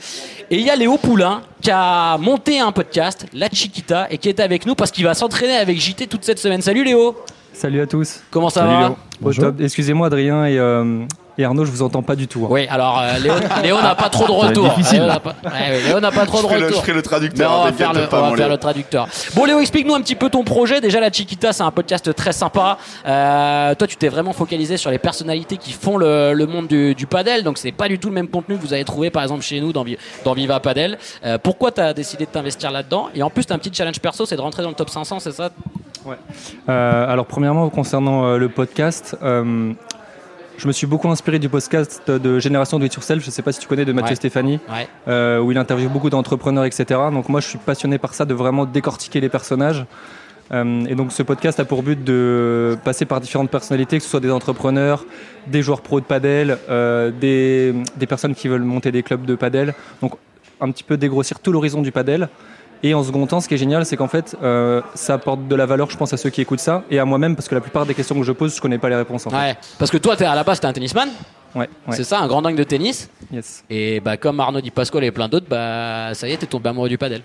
Et il y a Léo Poulain qui a monté un podcast, La Chiquita, et qui est avec nous parce qu'il va s'entraîner avec JT toute cette semaine. Salut Léo, Salut à tous. comment ça Salut, va Léo. Bonjour. Excusez-moi Adrien et, euh, Et Arnaud, je vous entends pas du tout. hein. Oui, alors euh, Léo, Léo n'a pas trop de (laughs) retour. difficile. Léo n'a pas, ouais, ouais, Léo n'a pas trop de Je ferai le- retour. je ferai le traducteur. on va t'inquiète faire, le, pas, on va faire le traducteur. Bon Léo, explique-nous un petit peu ton projet. Déjà la Chiquita, c'est un podcast très sympa. Euh, toi, tu t'es vraiment focalisé sur les personnalités qui font le, le monde du, du padel. Donc c'est pas du tout le même contenu que vous avez trouvé par exemple chez nous dans, dans Viva Padel. Euh, pourquoi tu as décidé de t'investir là-dedans? Et en plus, tu as un petit challenge perso, c'est de rentrer dans le top 500, c'est ça? Euh, alors, premièrement, concernant euh, le podcast, euh, je me suis beaucoup inspiré du podcast de Génération Do It Yourself. Je ne sais pas si tu connais de Mathieu Ouais. Stéphanie, Ouais. euh, où il interviewe beaucoup d'entrepreneurs, etc. Donc, moi, je suis passionné par ça, de vraiment décortiquer les personnages. Euh, et donc, ce podcast a pour but de passer par différentes personnalités, que ce soit des entrepreneurs, des joueurs pro de padel, euh, des, des personnes qui veulent monter des clubs de padel. Donc, un petit peu dégrossir tout l'horizon du padel. Et en second temps, ce qui est génial, c'est qu'en fait, euh, ça apporte de la valeur, je pense, à ceux qui écoutent ça et à moi-même, parce que la plupart des questions que je pose, je connais pas les réponses. En Ouais. Parce que toi, t'es à la base, t'es un tennisman. fait. Ouais, ouais, C'est ça, un grand dingue de tennis. yes. Et bah, comme Arnaud Di Pasquale et plein d'autres, bah, ça y est, t'es tombé amoureux du padel.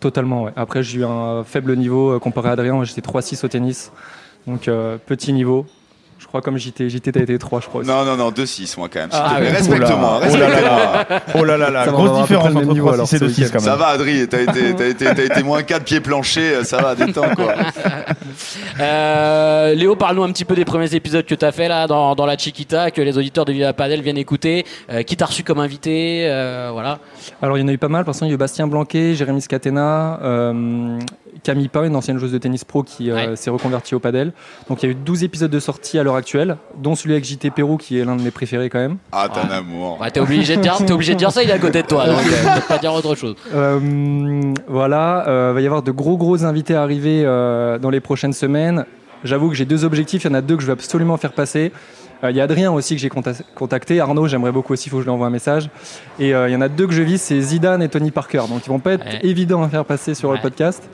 Totalement, ouais. Après, j'ai eu un faible niveau euh, comparé à Adrien. J'étais 3-6 au tennis. Donc, euh, petit niveau. Je crois comme JT, JT t'as été 3, je crois. aussi. Non, non, non, 2-6 moi quand même. Ah. Respecte-moi, Oh là là respecte-moi. Oh là là là, Ça on va grosse différence entre niveau, 3 alors, 6 et ce 2 6 week-end. quand Ça même. va, Adri, t'as été, t'as été, t'as été moins 4 pieds planchers, ça va, détends quoi. (laughs) Euh, Léo, parle-nous un petit peu des premiers épisodes que tu as fait là dans, dans la Chiquita, que les auditeurs de Viva Padel viennent écouter. Euh, qui t'a reçu comme invité euh, Voilà. Alors, il y en a eu pas mal. Par exemple, il y a eu Bastien Blanquet, Jérémy Scatena, euh, Camille Pain, une ancienne joueuse de tennis pro qui euh, Ouais. s'est reconvertie au padel. Donc, il y a eu 12 épisodes de sortie à l'heure actuelle, dont celui avec JT Pérou, qui est l'un de mes préférés quand même. Ah, t'es un amour. Ouais, t'es obligé de dire, t'es obligé de dire ça. Il est à côté de toi, donc (laughs) euh, peut pas dire autre chose. Euh, voilà, euh, va y avoir de gros gros invités à arriver euh, dans les prochaines semaines. J'avoue que j'ai deux objectifs, il y en a deux que je veux absolument faire passer. Euh, Il y a Adrien aussi que j'ai conta- contacté, Arnaud j'aimerais beaucoup aussi, il faut que je lui envoie un message. Et euh, il y en a deux que je vise, c'est Zidane et Tony Parker. Donc ils vont pas être Ouais. évidents à faire passer sur Ouais. le podcast,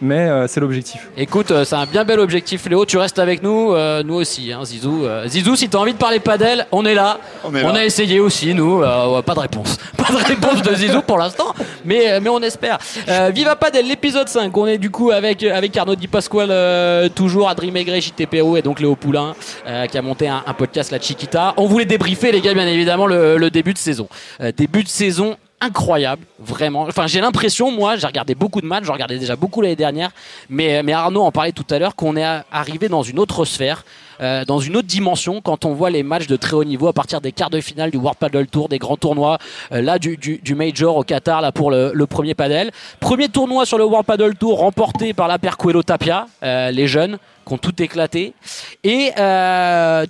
mais euh, c'est l'objectif. Écoute, euh, c'est un bien bel objectif, Léo. Tu restes avec nous, euh, nous aussi, hein, Zizou. Euh, Zizou, si t'as envie de parler padel, on est là. On est là. a essayé aussi, nous. Euh, ouais, pas de réponse. (laughs) Pas de réponse de Zizou pour l'instant, mais, mais on espère. Euh, Viva Padel, l'épisode 5. On est du coup avec, avec Arnaud Di Pasquale, euh, toujours, Adrien Maigret, JT Perrault et donc Léo Poulain, euh, qui a monté un, un podcast, La Chiquita. On voulait débriefer, les gars, bien évidemment, le, le début de saison. Euh, début de saison incroyable, vraiment. Enfin, j'ai l'impression, moi, j'ai regardé beaucoup de matchs, j'en regardais déjà beaucoup l'année dernière, mais, mais Arnaud en parlait tout à l'heure, qu'on est arrivé dans une autre sphère, euh, dans une autre dimension, quand on voit les matchs de très haut niveau à partir des quarts de finale du World Paddle Tour, des grands tournois, euh, là du, du, Major au Qatar, là pour le, premier paddle. Premier tournoi sur le World Paddle Tour remporté par la paire Coelho Tapia, euh, les jeunes qui ont tout éclaté. Et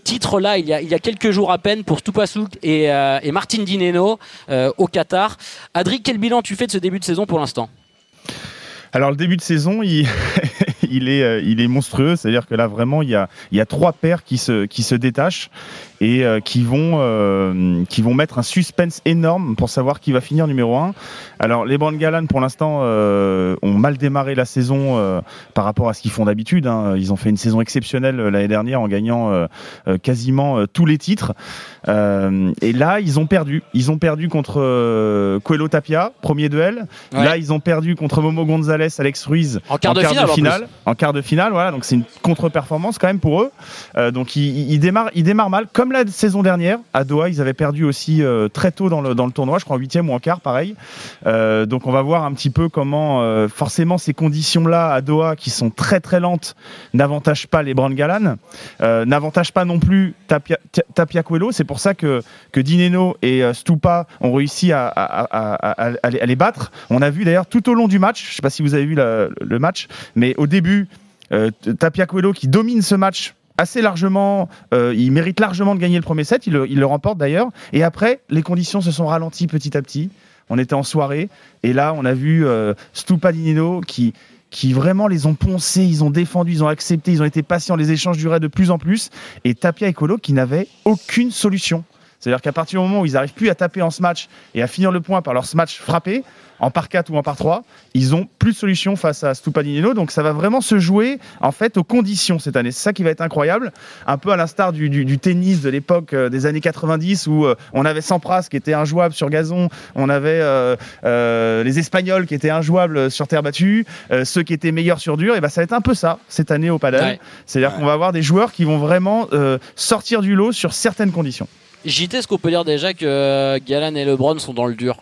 titre là, il y, a, il y a quelques jours à peine pour Stupasuk et, euh, et Martin Dineno au Qatar. Adri, quel bilan tu fais de ce début de saison pour l'instant? Alors le début de saison, il, (laughs) (laughs) il, est, euh, il est monstrueux. C'est-à-dire que là, vraiment, il y a, il y a trois paires qui se, qui se détachent et euh, qui, vont, euh, qui vont mettre un suspense énorme pour savoir qui va finir numéro un. Alors les Brand Galan, pour l'instant, euh, ont mal démarré la saison euh, par rapport à ce qu'ils font d'habitude. hein. Ils ont fait une saison exceptionnelle euh, l'année dernière en gagnant quasiment tous les titres. Euh, et là, ils ont perdu. Ils ont perdu contre euh, Coelho Tapia, premier duel. Ouais. Là, ils ont perdu contre Momo Gonzalez, Alex Ruiz En quart de finale, en quart de finale, voilà. Donc c'est une contre-performance quand même pour eux. Euh, donc ils, démarrent, mal, comme la saison dernière à Doha. Ils avaient perdu aussi euh, très tôt dans le tournoi, je crois en huitième ou en quart, pareil. Euh, donc on va voir un petit peu comment euh, forcément ces conditions-là à Doha, qui sont très très lentes, n'avantagent pas les Brand Galan, n'avantagent pas non plus Tapia, Ta- Tapia Coelho. C'est pour ça que que Dineno et Stupa ont réussi à, les- battre. On a vu d'ailleurs tout au long du match, je sais pas si vous avez vu le match, mais au début, euh, Tapia Coelho qui domine ce match assez largement, euh, il mérite largement de gagner le premier set, il le, remporte d'ailleurs, et après, les conditions se sont ralenties petit à petit. On était en soirée, et là, on a vu euh, Stupa Dineno qui qui vraiment les ont poncés, ils ont défendu, ils ont accepté, ils ont été patients, les échanges duraient de plus en plus, et Tapia et Colo qui n'avaient aucune solution. C'est-à-dire qu'à partir du moment où ils n'arrivent plus à taper en smash et à finir le point par leur smash frappé, en par 4 ou en par 3, ils ont plus de solution face à Stupadinino. Donc ça va vraiment se jouer en fait aux conditions cette année. C'est ça qui va être incroyable. Un peu à l'instar du, du- du tennis de l'époque euh, des années 90 où euh, on avait Sampras qui était injouable sur gazon, on avait euh, les Espagnols qui étaient injouables sur terre battue, ceux qui étaient meilleurs sur dur. Et ben ça va être un peu ça cette année au padel. Ouais. C'est-à-dire qu'on va avoir des joueurs qui vont vraiment sortir du lot sur certaines conditions. JT, est-ce qu'on peut dire déjà que euh, Galan et LeBron sont dans le dur?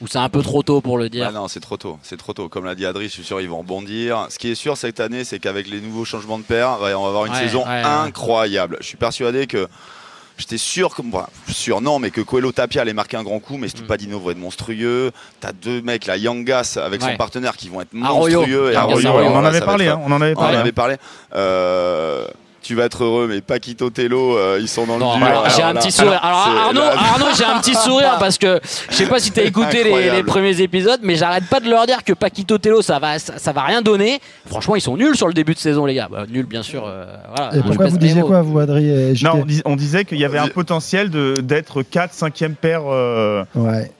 Ou c'est un peu trop tôt pour le dire? Ah non, c'est trop tôt. C'est trop tôt. Comme l'a dit Adri, je suis sûr ils vont rebondir. Ce qui est sûr cette année, c'est qu'avec les nouveaux changements de paire, on va avoir une Ouais, saison ouais, ouais. incroyable. Je suis persuadé que. J'étais sûr, que, enfin, sûr non, mais que Coelho Tapia allait marquer un grand coup, mais. Stupadino va être monstrueux. T'as deux mecs, là, Yangas avec Ouais. son partenaire, qui vont être Arroyo. monstrueux. Et Yangas Arroyo, Arroyo. on en avait parlé, hein, on en avait on en parlé. avait parlé. Euh, tu vas être heureux, mais Paquito Tello, euh, ils sont dans Non, le dur. alors, j'ai un là- petit sourire. Alors, Arnaud, là- Arnaud j'ai un petit sourire parce que je sais pas si t'as écouté les, premiers épisodes, mais j'arrête pas de leur dire que Paquito Tello ça va, ça, ça va rien donner. Franchement, ils sont nuls sur le début de saison, les gars. Bah, nuls, bien sûr. euh, voilà, Et pourquoi vous disiez quoi, vous, Adri et JT Non, on, dis- on disait qu'il y avait un Euh, potentiel de- d'être 4, 5e paire. euh, Ouais.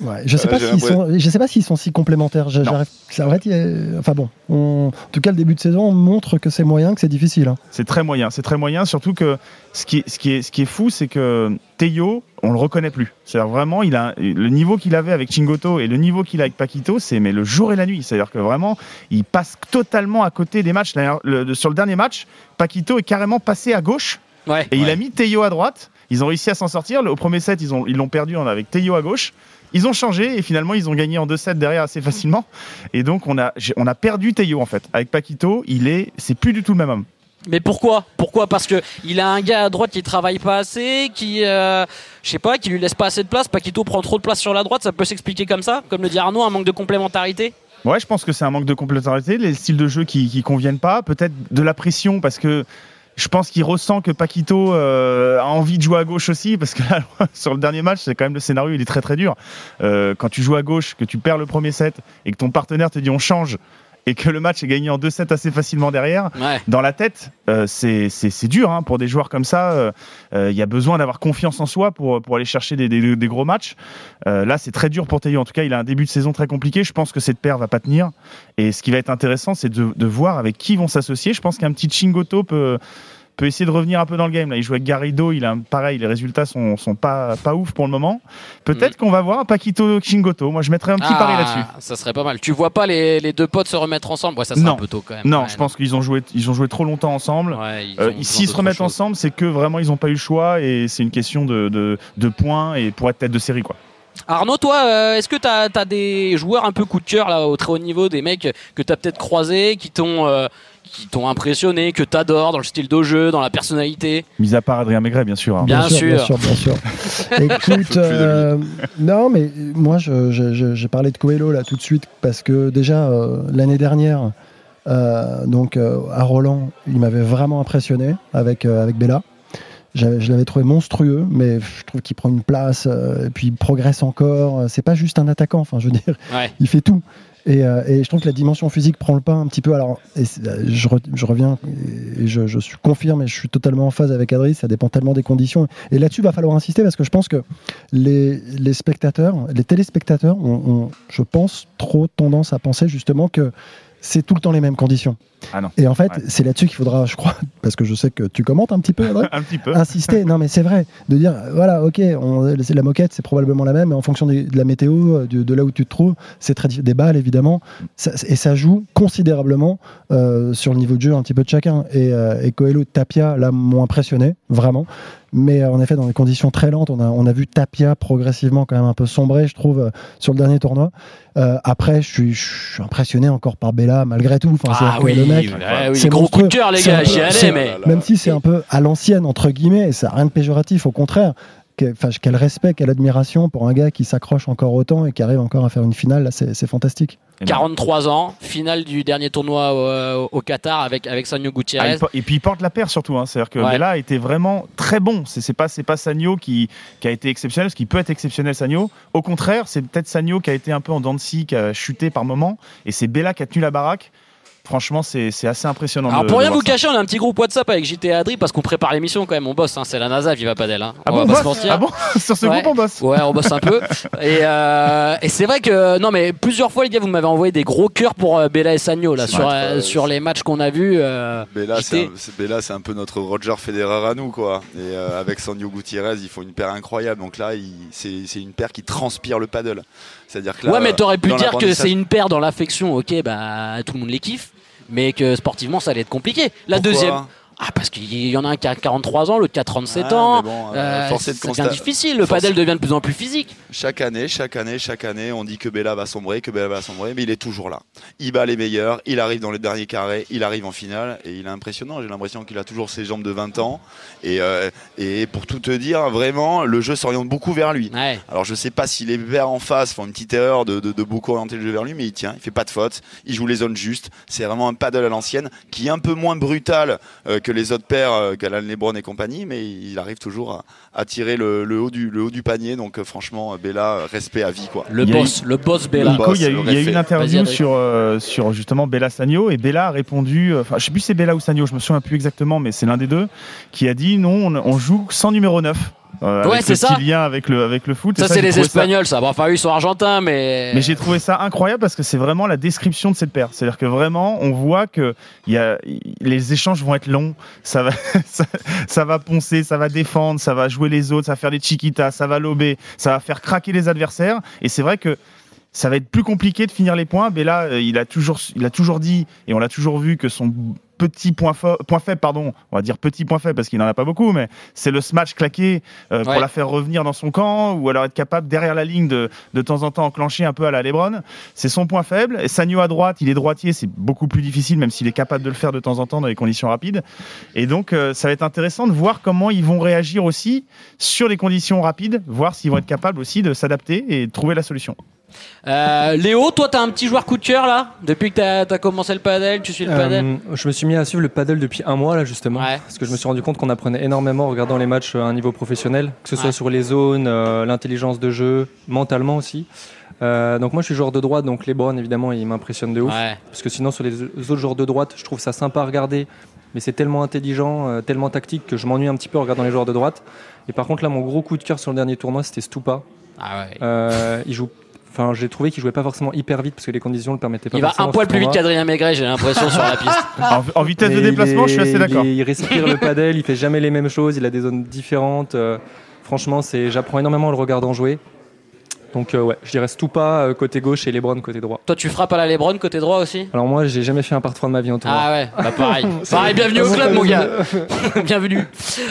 Ouais. Je sais Euh, pas s'ils sont, je sais pas s'ils sont si complémentaires. Ça été- enfin bon, on- en tout cas le début de saison montre que c'est moyen, que c'est difficile. hein. C'est très moyen, c'est très moyen, surtout que ce qui est, ce qui est, ce qui est fou, c'est que Teo, on le reconnaît plus. C'est-à-dire vraiment, il a le niveau qu'il avait avec Chingoto et le niveau qu'il a avec Paquito, c'est mais le jour et la nuit. C'est-à-dire que vraiment, il passe totalement à côté des matchs. Sur le dernier match, Paquito est carrément passé à gauche Ouais. et il a mis Teo à droite. Ils ont réussi à s'en sortir. Au premier set, ils ont ils l'ont perdu avec Teo à gauche. Ils ont changé et finalement ils ont gagné en 2-7 derrière assez facilement. Et donc on a, on a perdu Teo en fait. Avec Paquito, il est, c'est plus du tout le même homme. Mais pourquoi? Pourquoi? Parce que il a un gars à droite qui travaille pas assez, qui, euh, je sais pas, qui lui laisse pas assez de place. Paquito prend trop de place sur la droite. Ça peut s'expliquer comme ça, comme le dit Arnaud, un manque de complémentarité? Ouais, je pense que c'est un manque de complémentarité, les styles de jeu qui, qui conviennent pas, peut-être de la pression parce que je pense qu'il ressent que Paquito euh, a envie de jouer à gauche aussi parce que là, (laughs) sur le dernier match, c'est quand même le scénario, il est très très dur. Euh, quand tu joues à gauche, que tu perds le premier set et que ton partenaire te dit on change et que le match est gagné en 2-7 assez facilement derrière, Ouais. dans la tête, euh, c'est dur hein, pour des joueurs comme ça. euh, euh, Il y a besoin d'avoir confiance en soi pour, pour aller chercher des, des- des gros matchs. Euh, là, c'est très dur pour Théo. En tout cas, il a un début de saison très compliqué. Je pense que cette paire va pas tenir. Et ce qui va être intéressant, c'est de, de voir avec qui ils vont s'associer. Je pense qu'un petit Chingoto peut peut essayer de revenir un peu dans le game. Là, il joue avec Garrido, il a pareil, les résultats sont, sont pas, pas ouf pour le moment. Peut-être qu'on va voir un Paquito Chingoto. Moi, je mettrais un petit pari là-dessus. Ah, Ça serait pas mal. Tu vois pas les, les deux potes se remettre ensemble? Ouais, ça serait Non. un peu tôt quand même. Non, Ouais, je pense qu'ils ont joué, ils ont joué trop longtemps ensemble. Ouais, ils Euh, S'ils se d'autre remettent ensemble, c'est que vraiment ils n'ont pas eu le choix et c'est une question de, de, de points et pour être tête de série quoi. Arnaud, toi, euh, est-ce que tu as, des joueurs un peu coup de cœur là au très haut niveau, des mecs que tu as peut-être croisés, qui t'ont euh, qui t'ont impressionné, que tu adores dans le style de jeu, dans la personnalité Mis à part Adrien Maigret bien sûr. hein. Bien sûr. bien sûr, bien sûr. (laughs) Écoute, euh, non, mais moi, j'ai parlé de Coelho là tout de suite parce que déjà euh, l'année dernière, euh, donc euh, à Roland, il m'avait vraiment impressionné avec euh, avec Bella. Je l'avais trouvé monstrueux, mais je trouve qu'il prend une place, euh, et puis il progresse encore. C'est pas juste un attaquant, enfin, je veux dire, Ouais. il fait tout. Et, euh, et je trouve que la dimension physique prend le pas un petit peu. Alors, euh, je, re- je reviens je, je suis confirme et je suis totalement en phase avec Adri. Ça dépend tellement des conditions. Et là-dessus, il va falloir insister parce que je pense que les, spectateurs, les téléspectateurs ont, je pense, trop tendance à penser justement que c'est tout le temps les mêmes conditions. Ah non. Et en fait, Ouais. c'est là-dessus qu'il faudra, je crois, (laughs) parce que je sais que tu commentes un petit peu, Adrien, (laughs) un petit peu. insister. Non, mais c'est vrai, de dire, voilà, ok, on, la moquette, c'est probablement la même, mais en fonction de la météo, de, de là où tu te trouves, c'est très des balles évidemment, ça- et ça joue considérablement euh, sur le niveau de jeu un petit peu de chacun. Et, euh, et Coelho, Tapia, là, m'ont impressionné, vraiment. Mais euh, en effet, dans des conditions très lentes, on a, on a vu Tapia progressivement quand même un peu sombrer, je trouve, euh, sur le dernier tournoi. Euh, après, je suis, je suis impressionné encore par Bella, malgré tout. Enfin, Ah oui, le mec, ouais, oui, c'est gros coup de cœur les gars, j'y allais mais... même si c'est un peu à l'ancienne, entre guillemets, et ça n'a rien de péjoratif, au contraire, que- enfin, quel respect, quelle admiration pour un gars qui s'accroche encore autant et qui arrive encore à faire une finale, là, c'est fantastique. 43 ans, finale du dernier tournoi au, au Qatar avec, avec Sanyo Ah, Gutiérrez. po- et puis il porte la paire surtout. hein. C'est-à-dire que Ouais. Bella était vraiment très bon. C'est pas c'est pas Sagno qui, qui a été exceptionnel, parce qu'il peut être exceptionnel Sagno. Au contraire, c'est peut-être Sagno qui a été un peu en dents de scie, qui a chuté par moment, et c'est Bella qui a tenu la baraque. Franchement, c'est c'est assez impressionnant. Alors de- pour rien vous ça. cacher, on a un petit groupe WhatsApp avec JT et Adri parce qu'on prépare l'émission quand même. On bosse, hein, c'est la NASA, Viva Padel. Hein. Ah on bon, va pas se mentir. Ah bon (laughs) Sur ce Ouais. groupe, on bosse. Ouais, on bosse un peu. (laughs) Et, euh, et c'est vrai que non, mais plusieurs fois les gars, vous m'avez envoyé des gros cœurs pour euh, Bella et Sagno là C'est sur euh, sur les matchs qu'on a vus. euh, Bella, c'est un, un peu notre Roger Federer à nous, quoi. Et euh, avec Sanyo Gutiérrez, ils font une paire incroyable. Donc là, c'est c'est une paire qui transpire le paddle. C'est-à-dire que là, ouais, mais t'aurais pu dire que c'est une paire dans l'affection. Ok, bah tout le monde les kiffe, mais que sportivement ça allait être compliqué. La Pourquoi deuxième. Ah, parce qu'il y en a un qui a 43 ans, l'autre qui a 37 Ah, ans. bon, euh, Euh, de ça devient difficile. Le padel devient de plus en plus physique. Chaque année, chaque année, chaque année, on dit que Bella va sombrer, que Bella va sombrer, mais il est toujours là. Il bat les meilleurs, il arrive dans le dernier carré, il arrive en finale et il est impressionnant. J'ai l'impression qu'il a toujours ses jambes de 20 ans. Et, euh, et pour tout te dire, vraiment, le jeu s'oriente beaucoup vers lui. Ouais. Alors je sais pas si les verts en face font une petite erreur de, de- de beaucoup orienter le jeu vers lui, mais il tient, il fait pas de faute, il joue les zones justes. C'est vraiment un paddle à l'ancienne qui est un peu moins brutal euh, que les autres paires, euh, qu'Alan Lebron et compagnie, mais il arrive toujours à, à tirer le, le haut du, le haut du panier. Donc euh, franchement, euh, Bella, euh, respect à vie quoi. Le boss, le boss Bella. Il y a eu, y a une interview sur, euh, sur justement Bella Sagno et Bella a répondu, euh, enfin je sais plus si c'est Bella ou Sagno, je me souviens plus exactement, mais c'est l'un des deux qui a dit non, on, on joue sans numéro 9. Euh, Ouais, c'est ça. petit lien avec le, avec le foot. Ça, c'est les trouvé ça- Espagnols, ça. Bon, enfin, eux, ils sont argentins, mais. Mais j'ai trouvé ça incroyable parce que c'est vraiment la description de cette paire. C'est-à-dire que vraiment, on voit que il y a, les échanges vont être longs. Ça va, (laughs) ça, ça va poncer, ça va défendre, ça va jouer les autres, ça va faire des chiquitas, ça va lober, ça va faire craquer les adversaires. Et c'est vrai que ça va être plus compliqué de finir les points. Mais là, euh, il a toujours, il a toujours dit et on l'a toujours vu que son petit point, point faible, pardon, on va dire petit point faible parce qu'il n'en a pas beaucoup, mais c'est le smash claqué euh, pour Ouais. la faire revenir dans son camp ou alors être capable derrière la ligne de, de temps en temps enclencher un peu à la Lebron. C'est son point faible. Et Sagno à droite, il est droitier, c'est beaucoup plus difficile, même s'il est capable de le faire de temps en temps dans les conditions rapides. Et donc, euh, ça va être intéressant de voir comment ils vont réagir aussi sur les conditions rapides, voir s'ils vont être capables aussi de s'adapter et de trouver la solution. Euh, Léo, toi, t'as un petit joueur coup de cœur là Depuis que t'as as commencé le padel, tu suis le Euh, je me suis mis à suivre le paddle depuis un mois là justement, Ouais. parce que je me suis rendu compte qu'on apprenait énormément en regardant les matchs à un niveau professionnel, que ce soit Ouais. sur les zones, euh, l'intelligence de jeu, mentalement aussi. Euh, donc moi je suis joueur de droite, donc LeBron évidemment il m'impressionne de ouf, Ouais. parce que sinon sur les autres joueurs de droite, je trouve ça sympa à regarder, mais c'est tellement intelligent, euh, tellement tactique que je m'ennuie un petit peu en regardant les joueurs de droite. Et par contre là mon gros coup de cœur sur le dernier tournoi c'était Stupa. Ah ouais. Euh, il joue, enfin j'ai trouvé qu'il jouait pas forcément hyper vite parce que les conditions le permettaient pas. Il va un poil plus vite qu'Adrien Maigret, j'ai l'impression, sur la piste. (laughs) En, en vitesse de Mais il déplacement, je suis assez il d'accord. est- Il respire le padel, il fait jamais les mêmes choses, il a des zones différentes. euh, franchement, c'est, j'apprends énormément en le regardant jouer. Donc euh, ouais, je dirais Stupa euh, côté gauche et Lebron côté droit. Toi, tu frappes à la Lebron côté droit aussi Alors moi, j'ai jamais fait un par 3 de ma vie en tournoi. Ah ouais, bah pareil. (laughs) pareil, bienvenue au club, mon gars. (laughs) (laughs) bienvenue.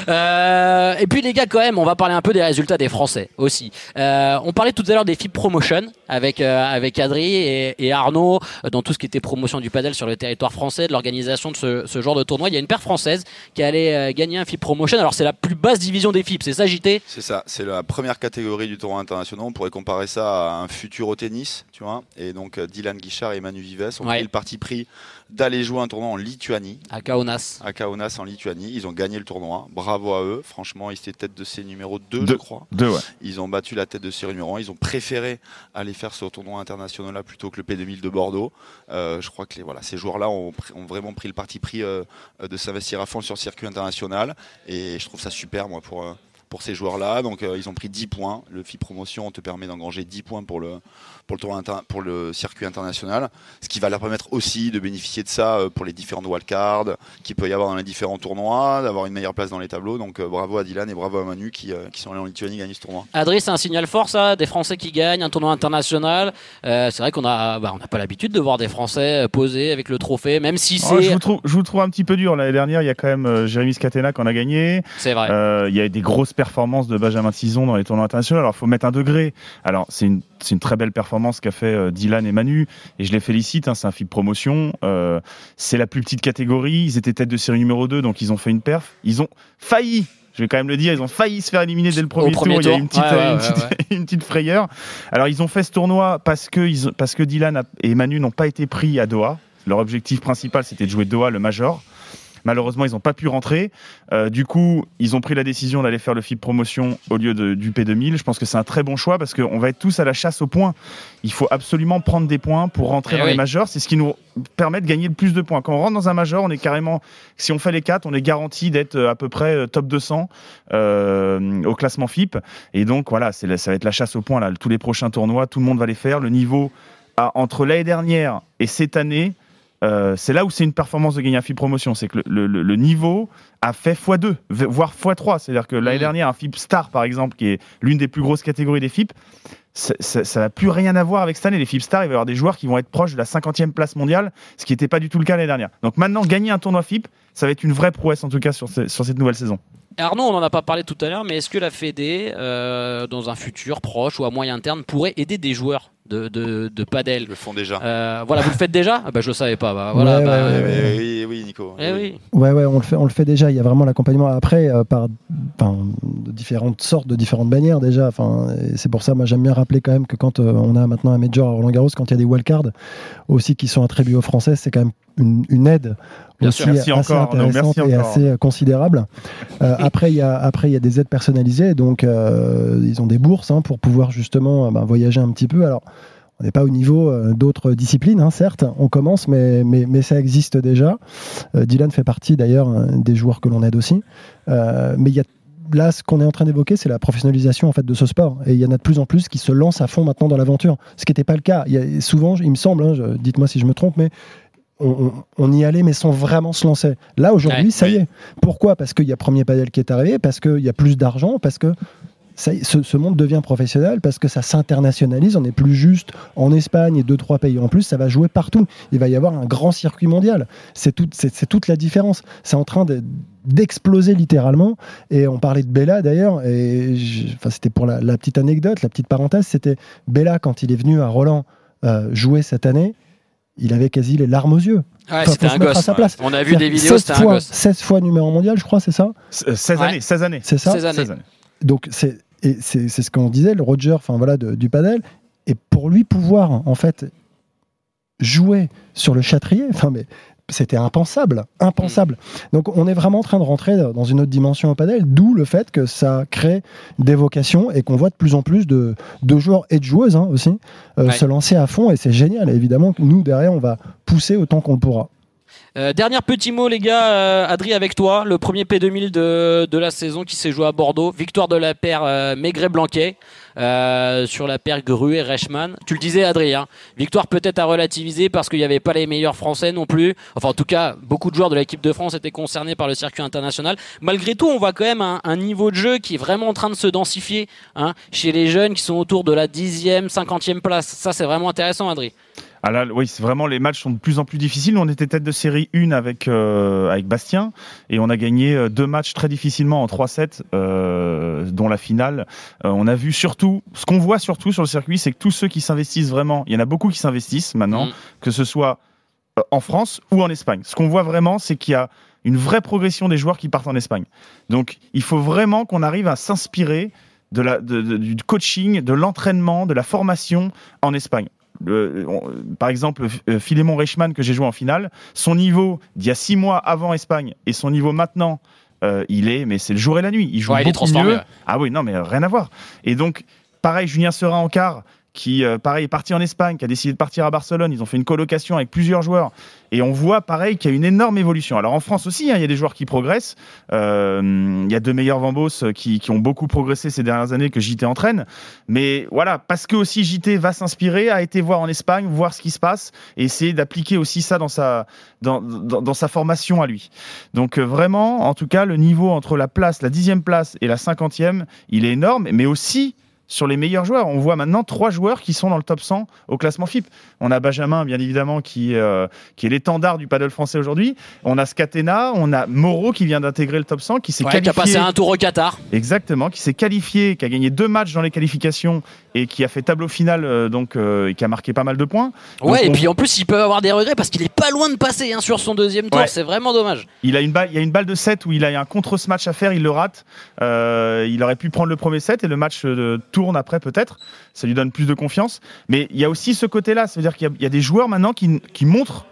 Euh, et puis les gars, quand même, on va parler un peu des résultats des Français aussi. Euh, on parlait tout à l'heure des FIP Promotion avec euh, avec Adri et, et Arnaud dans tout ce qui était promotion du padel sur le territoire français, de l'organisation de ce, ce genre de tournoi. Il y a une paire française qui allait euh, gagner un FIP Promotion. Alors c'est la plus basse division des FIP, c'est ça JT C'est ça, c'est la première catégorie du tournoi international. On pourrait comparer ça à un futur au tennis, tu vois. Et donc euh, Dylan Guichard et Manu Vives ont Ouais. pris le parti pris d'aller jouer un tournoi en Lituanie, à Kaunas. à Kaunas en Lituanie. Ils ont gagné le tournoi. Bravo à eux. Franchement, ils étaient tête de série numéro 2, je crois. Deux, ouais. Ils ont battu la tête de série numéro 1. Ils ont préféré aller faire ce tournoi international là plutôt que le P2000 de Bordeaux. Euh, je crois que les, voilà, ces joueurs-là ont, vraiment pris le parti pris euh, de s'investir à fond sur le circuit international. Et je trouve ça super, moi, pour, euh, pour ces joueurs-là. Donc, euh, ils ont pris 10 points. Le FI Promotion te permet d'engranger 10 points pour le, pour, le tournoi inter- pour le circuit international. Ce qui va leur permettre aussi de bénéficier de ça euh, pour les différentes wildcards qu'il peut y avoir dans les différents tournois, d'avoir une meilleure place dans les tableaux. Donc, euh, bravo à Dylan et bravo à Manu qui, euh, qui sont allés en Lituanie gagner ce tournoi. Adri, c'est un signal fort ça, des Français qui gagnent un tournoi international. Euh, c'est vrai qu'on a, bah, on n'a pas l'habitude de voir des Français poser avec le trophée, même si Oh, je, c'est, vous trouve, je vous trouve un petit peu dur. L'année dernière, il y a quand même euh, Jérémy Scatena qui en a gagné. c'est vrai. Euh, il y a eu des grosses performances de Benjamin Tison dans les tournois internationaux. Alors, il faut mettre un degré. Alors, c'est une, c'est une très belle performance qu'a fait euh, Dylan et Manu, et je les félicite. hein, c'est un FIP promotion. Euh, c'est la plus petite catégorie. Ils étaient tête de série numéro 2, donc ils ont fait une perf. Ils ont failli. Je vais quand même le dire, ils ont failli se faire éliminer dès le premier, premier tour. Il y a une petite, Ouais, ouais, une, ouais, petite, ouais. (laughs) une petite frayeur. Alors, ils ont fait ce tournoi parce que, ils, parce que Dylan et Manu n'ont pas été pris à Doha. Leur objectif principal, c'était de jouer Doha, le Major. Malheureusement, ils n'ont pas pu rentrer. Euh, du coup, ils ont pris la décision d'aller faire le FIP promotion au lieu de- du P2000. Je pense que c'est un très bon choix parce qu'on va être tous à la chasse aux points. Il faut absolument prendre des points pour rentrer Eh dans oui. les majors. C'est ce qui nous permet de gagner le plus de points. Quand on rentre dans un major, on est carrément, si on fait les quatre, on est garanti d'être euh, à peu près euh, top 200 euh, au classement FIP. Et donc voilà, c'est ça va être la chasse aux points là. Tous les prochains tournois, tout le monde va les faire. Le niveau a, entre l'année dernière et cette année euh, c'est là où c'est une performance de gagner un FIP promotion. C'est que le, le- le- le niveau a fait x2, v- voire x3. C'est-à-dire que l'année Mhm. dernière, un FIP Star, par exemple, qui est l'une des plus grosses catégories des FIP, ça- n'a plus rien à voir avec cette année. Les FIP Stars, il va y avoir des joueurs qui vont être proches de la 50e place mondiale, ce qui n'était pas du tout le cas l'année dernière. Donc maintenant, gagner un tournoi FIP, ça va être une vraie prouesse, en tout cas, sur, ce- sur cette nouvelle saison. Arnaud, on en a pas parlé tout à l'heure, mais est-ce que la Fédé, euh, dans un futur proche ou à moyen terme, pourrait aider des joueurs de, de, de padel Ils le font déjà. Euh, Voilà, vous le faites déjà? Ah bah, Je le savais pas. Bah, voilà, Ouais, bah, ouais, Eh euh, oui, Nico. eh oui. Ouais, ouais, on le fait, on le fait déjà. Il y a vraiment l'accompagnement après euh, par, de différentes sortes, de différentes manières déjà. Enfin, c'est pour ça, moi, j'aime bien rappeler quand même que quand euh, on a maintenant un major à Roland Garros, quand il y a des wildcards aussi qui sont attribués aux Français, c'est quand même une, une aide Bien aussi sûr. Merci assez encore, intéressante Merci et encore. assez considérable. Euh, (laughs) après, il y a après il y a des aides personnalisées, donc euh, ils ont des bourses hein, pour pouvoir justement euh, ben, voyager un petit peu. Alors. On n'est pas au niveau euh, d'autres disciplines, hein, certes, on commence, mais, mais, mais ça existe déjà. Euh, Dylan fait partie d'ailleurs euh, des joueurs que l'on aide aussi. Euh, mais il y a là, ce qu'on est en train d'évoquer, c'est la professionnalisation en fait de ce sport. Et il y en a de plus en plus qui se lancent à fond maintenant dans l'aventure, ce qui n'était pas le cas. Il y a, souvent, il me semble, hein, dites-moi si je me trompe, mais on, y allait, mais sans vraiment se lancer. Là, aujourd'hui, Ouais, ça y est. Pourquoi? Parce qu'il y a Premier Padel qui est arrivé, parce qu'il y a plus d'argent, parce que ça ce, ce monde devient professionnel, parce que ça s'internationalise. On n'est plus juste en Espagne et deux, trois pays en plus, ça va jouer partout. Il va y avoir un grand circuit mondial. C'est tout- toute la différence. C'est en train de- d'exploser littéralement. Et on parlait de Bella d'ailleurs, et je- enfin, c'était pour la, la petite anecdote, la petite parenthèse, c'était Bella quand il est venu à Roland euh, jouer cette année, il avait quasi les larmes aux yeux. Ouais, Enfin, c'était un se mettre à gosse. sa place. On a vu des vidéos, 16 c'était un fois, gosse. 16 fois numéro mondial, je crois, c'est ça S- 16 Ouais. années, 16 années. C'est ça 16 années. 16 années. Donc c'est et c'est ce qu'on disait, le Roger, enfin voilà, de- du padel. Et pour lui pouvoir en fait jouer sur le Châtrier, enfin mais c'était impensable, impensable. Donc on est vraiment en train de rentrer dans une autre dimension au padel, d'où le fait que ça crée des vocations et qu'on voit de plus en plus de, de joueurs et de joueuses hein, aussi euh, Ouais. se lancer à fond et c'est génial. Et évidemment nous derrière on va pousser autant qu'on le pourra. Euh, dernier petit mot, les gars. Euh, Adri, avec toi, le premier P2000 de, de la saison qui s'est joué à Bordeaux. Victoire de la paire euh, Maigret-Blanquet euh, sur la paire Gruet-Reichmann. Tu le disais, Adri. hein, victoire peut-être à relativiser parce qu'il n'y avait pas les meilleurs Français non plus. Enfin, en tout cas, beaucoup de joueurs de l'équipe de France étaient concernés par le circuit international. Malgré tout, on voit quand même un, niveau de jeu qui est vraiment en train de se densifier hein, chez les jeunes qui sont autour de la 10e, 50e place. Ça, c'est vraiment intéressant, Adri. Ah là, oui, c'est vraiment les matchs sont de plus en plus difficiles. On était tête de série 1 avec euh, avec Bastien et on a gagné euh, deux matchs très difficilement en 3-7, euh, dont la finale. Euh, on a vu surtout, ce qu'on voit surtout sur le circuit, c'est que tous ceux qui s'investissent vraiment, il y en a beaucoup qui s'investissent maintenant, Mm. que ce soit en France ou en Espagne. Ce qu'on voit vraiment, c'est qu'il y a une vraie progression des joueurs qui partent en Espagne. Donc, il faut vraiment qu'on arrive à s'inspirer de la, de- de- du coaching, de l'entraînement, de la formation en Espagne. On- par exemple, euh, Philémon Reichmann, que j'ai joué en finale, son niveau d'il y a six mois avant Espagne et son niveau maintenant, euh, il est, mais c'est le jour et la nuit. Il joue Ouais, il est beaucoup mieux. ouais. Ah oui, non, mais rien à voir. Et donc, pareil, Julien Serin en quart, qui, euh, pareil, est parti en Espagne, qui a décidé de partir à Barcelone. Ils ont fait une colocation avec plusieurs joueurs. Et on voit, pareil, qu'il y a une énorme évolution. Alors, en France aussi, hein, il y a des joueurs qui progressent. Euh, Il y a deux meilleurs Vambos qui, qui ont beaucoup progressé ces dernières années que JT entraîne. Mais voilà, parce que aussi JT va s'inspirer, a été voir en Espagne, voir ce qui se passe et essayer d'appliquer aussi ça dans sa, dans, dans, sa formation à lui. Donc euh, vraiment, en tout cas, le niveau entre la place, la dixième place et la cinquantième, il est énorme, mais aussi sur les meilleurs joueurs. On voit maintenant trois joueurs qui sont dans le top 100 au classement FIP. On a Benjamin, bien évidemment, qui, euh, qui est l'étendard du paddle français aujourd'hui. On a Scatena, on a Moreau qui vient d'intégrer le top 100, qui s'est Ouais, qui a qualifié. passé un tour au Qatar. Exactement, qui s'est qualifié, qui a gagné deux matchs dans les qualifications et qui a fait tableau final, euh, donc, euh, et qui a marqué pas mal de points. Donc, Ouais, et on- puis en plus, ils peuvent avoir des regrets parce qu'il est pas loin de passer hein, sur son deuxième tour. Ouais. C'est vraiment dommage. Il a une balle, il y a une balle de 7 où il a un contre-match à faire, il le rate. Il aurait pu prendre le premier set et le match euh, tourne après peut-être. Ça lui donne plus de confiance. Mais il y a aussi ce côté-là, c'est-à-dire qu'il y a- il y, a des joueurs maintenant qui, montrent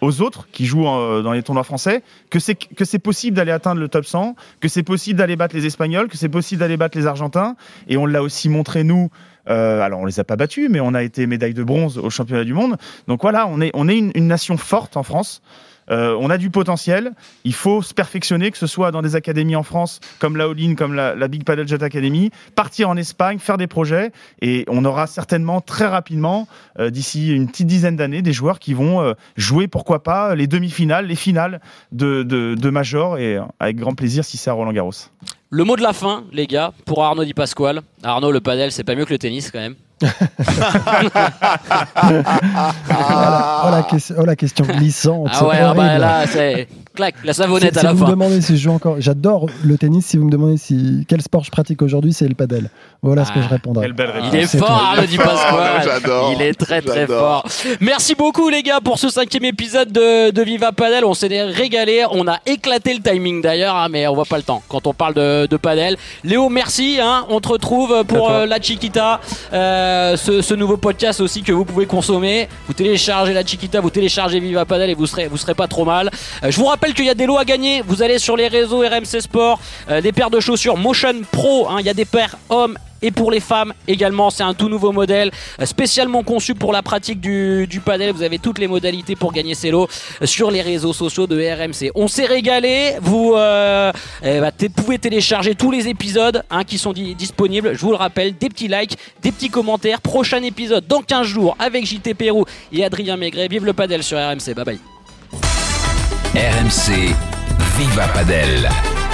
aux autres qui jouent euh, dans les tournois français que c'est que c'est possible d'aller atteindre le top 100, que c'est possible d'aller battre les Espagnols, que c'est possible d'aller battre les Argentins. Et on l'a aussi montré nous. euh, alors on les a pas battus, mais on a été médaille de bronze au championnat du monde. Donc voilà, on est une nation forte en France. Euh, on a du potentiel. Il faut se perfectionner, que ce soit dans des académies en France, comme la All-In, comme la, Big Paddle Jet Academy, partir en Espagne, faire des projets, et on aura certainement très rapidement, euh, d'ici une petite dizaine d'années, des joueurs qui vont euh, jouer, pourquoi pas, les demi-finales, les finales de, de, Major, et avec grand plaisir si c'est à Roland Garros. Le mot de la fin, les gars, pour Arnaud Di Pasquale. Arnaud, le padel, c'est pas mieux que le tennis quand même. Oh, la, oh, la question glissante. Ah ouais, ah bah là, c'est clac, la Si, savonnette si à la vous me demandez si je joue encore, j'adore le tennis. Si vous me demandez si quel sport je pratique aujourd'hui, c'est le padel. Voilà ce que Ah, je répondrai. Quelle belle réponse. Il est c'est fort, tout. Arnaud Di Pasquale. J'adore. Il est très très fort. Merci beaucoup les gars pour ce cinquième épisode de, de Viva Padel. On s'est régalé, on a éclaté le timing d'ailleurs, hein, mais on voit pas le temps quand on parle de, de padel. Léo, merci. hein. on te retrouve pour euh, la Chiquita, euh, ce, ce nouveau podcast aussi que vous pouvez consommer. Vous téléchargez la Chiquita, vous téléchargez Viva Padel et vous serez vous serez pas trop mal. Euh, je vous rappelle qu'il y a des lots à gagner. Vous allez sur les réseaux RMC Sport, euh, des paires de chaussures Motion Pro. hein. Il y a des paires hommes et pour les femmes également. C'est un tout nouveau modèle euh, spécialement conçu pour la pratique du, du. Vous avez toutes les modalités pour gagner ces lots euh, sur les réseaux sociaux de RMC. On s'est régalé. Vous eh t- pouvez télécharger tous les épisodes hein, qui sont di- disponibles. Je vous le rappelle, des petits likes, des petits commentaires. Prochain épisode dans 15 jours avec JT Pérou et Adrien Maigret. Vive le padel sur RMC. Bye bye. RMC Viva Padel.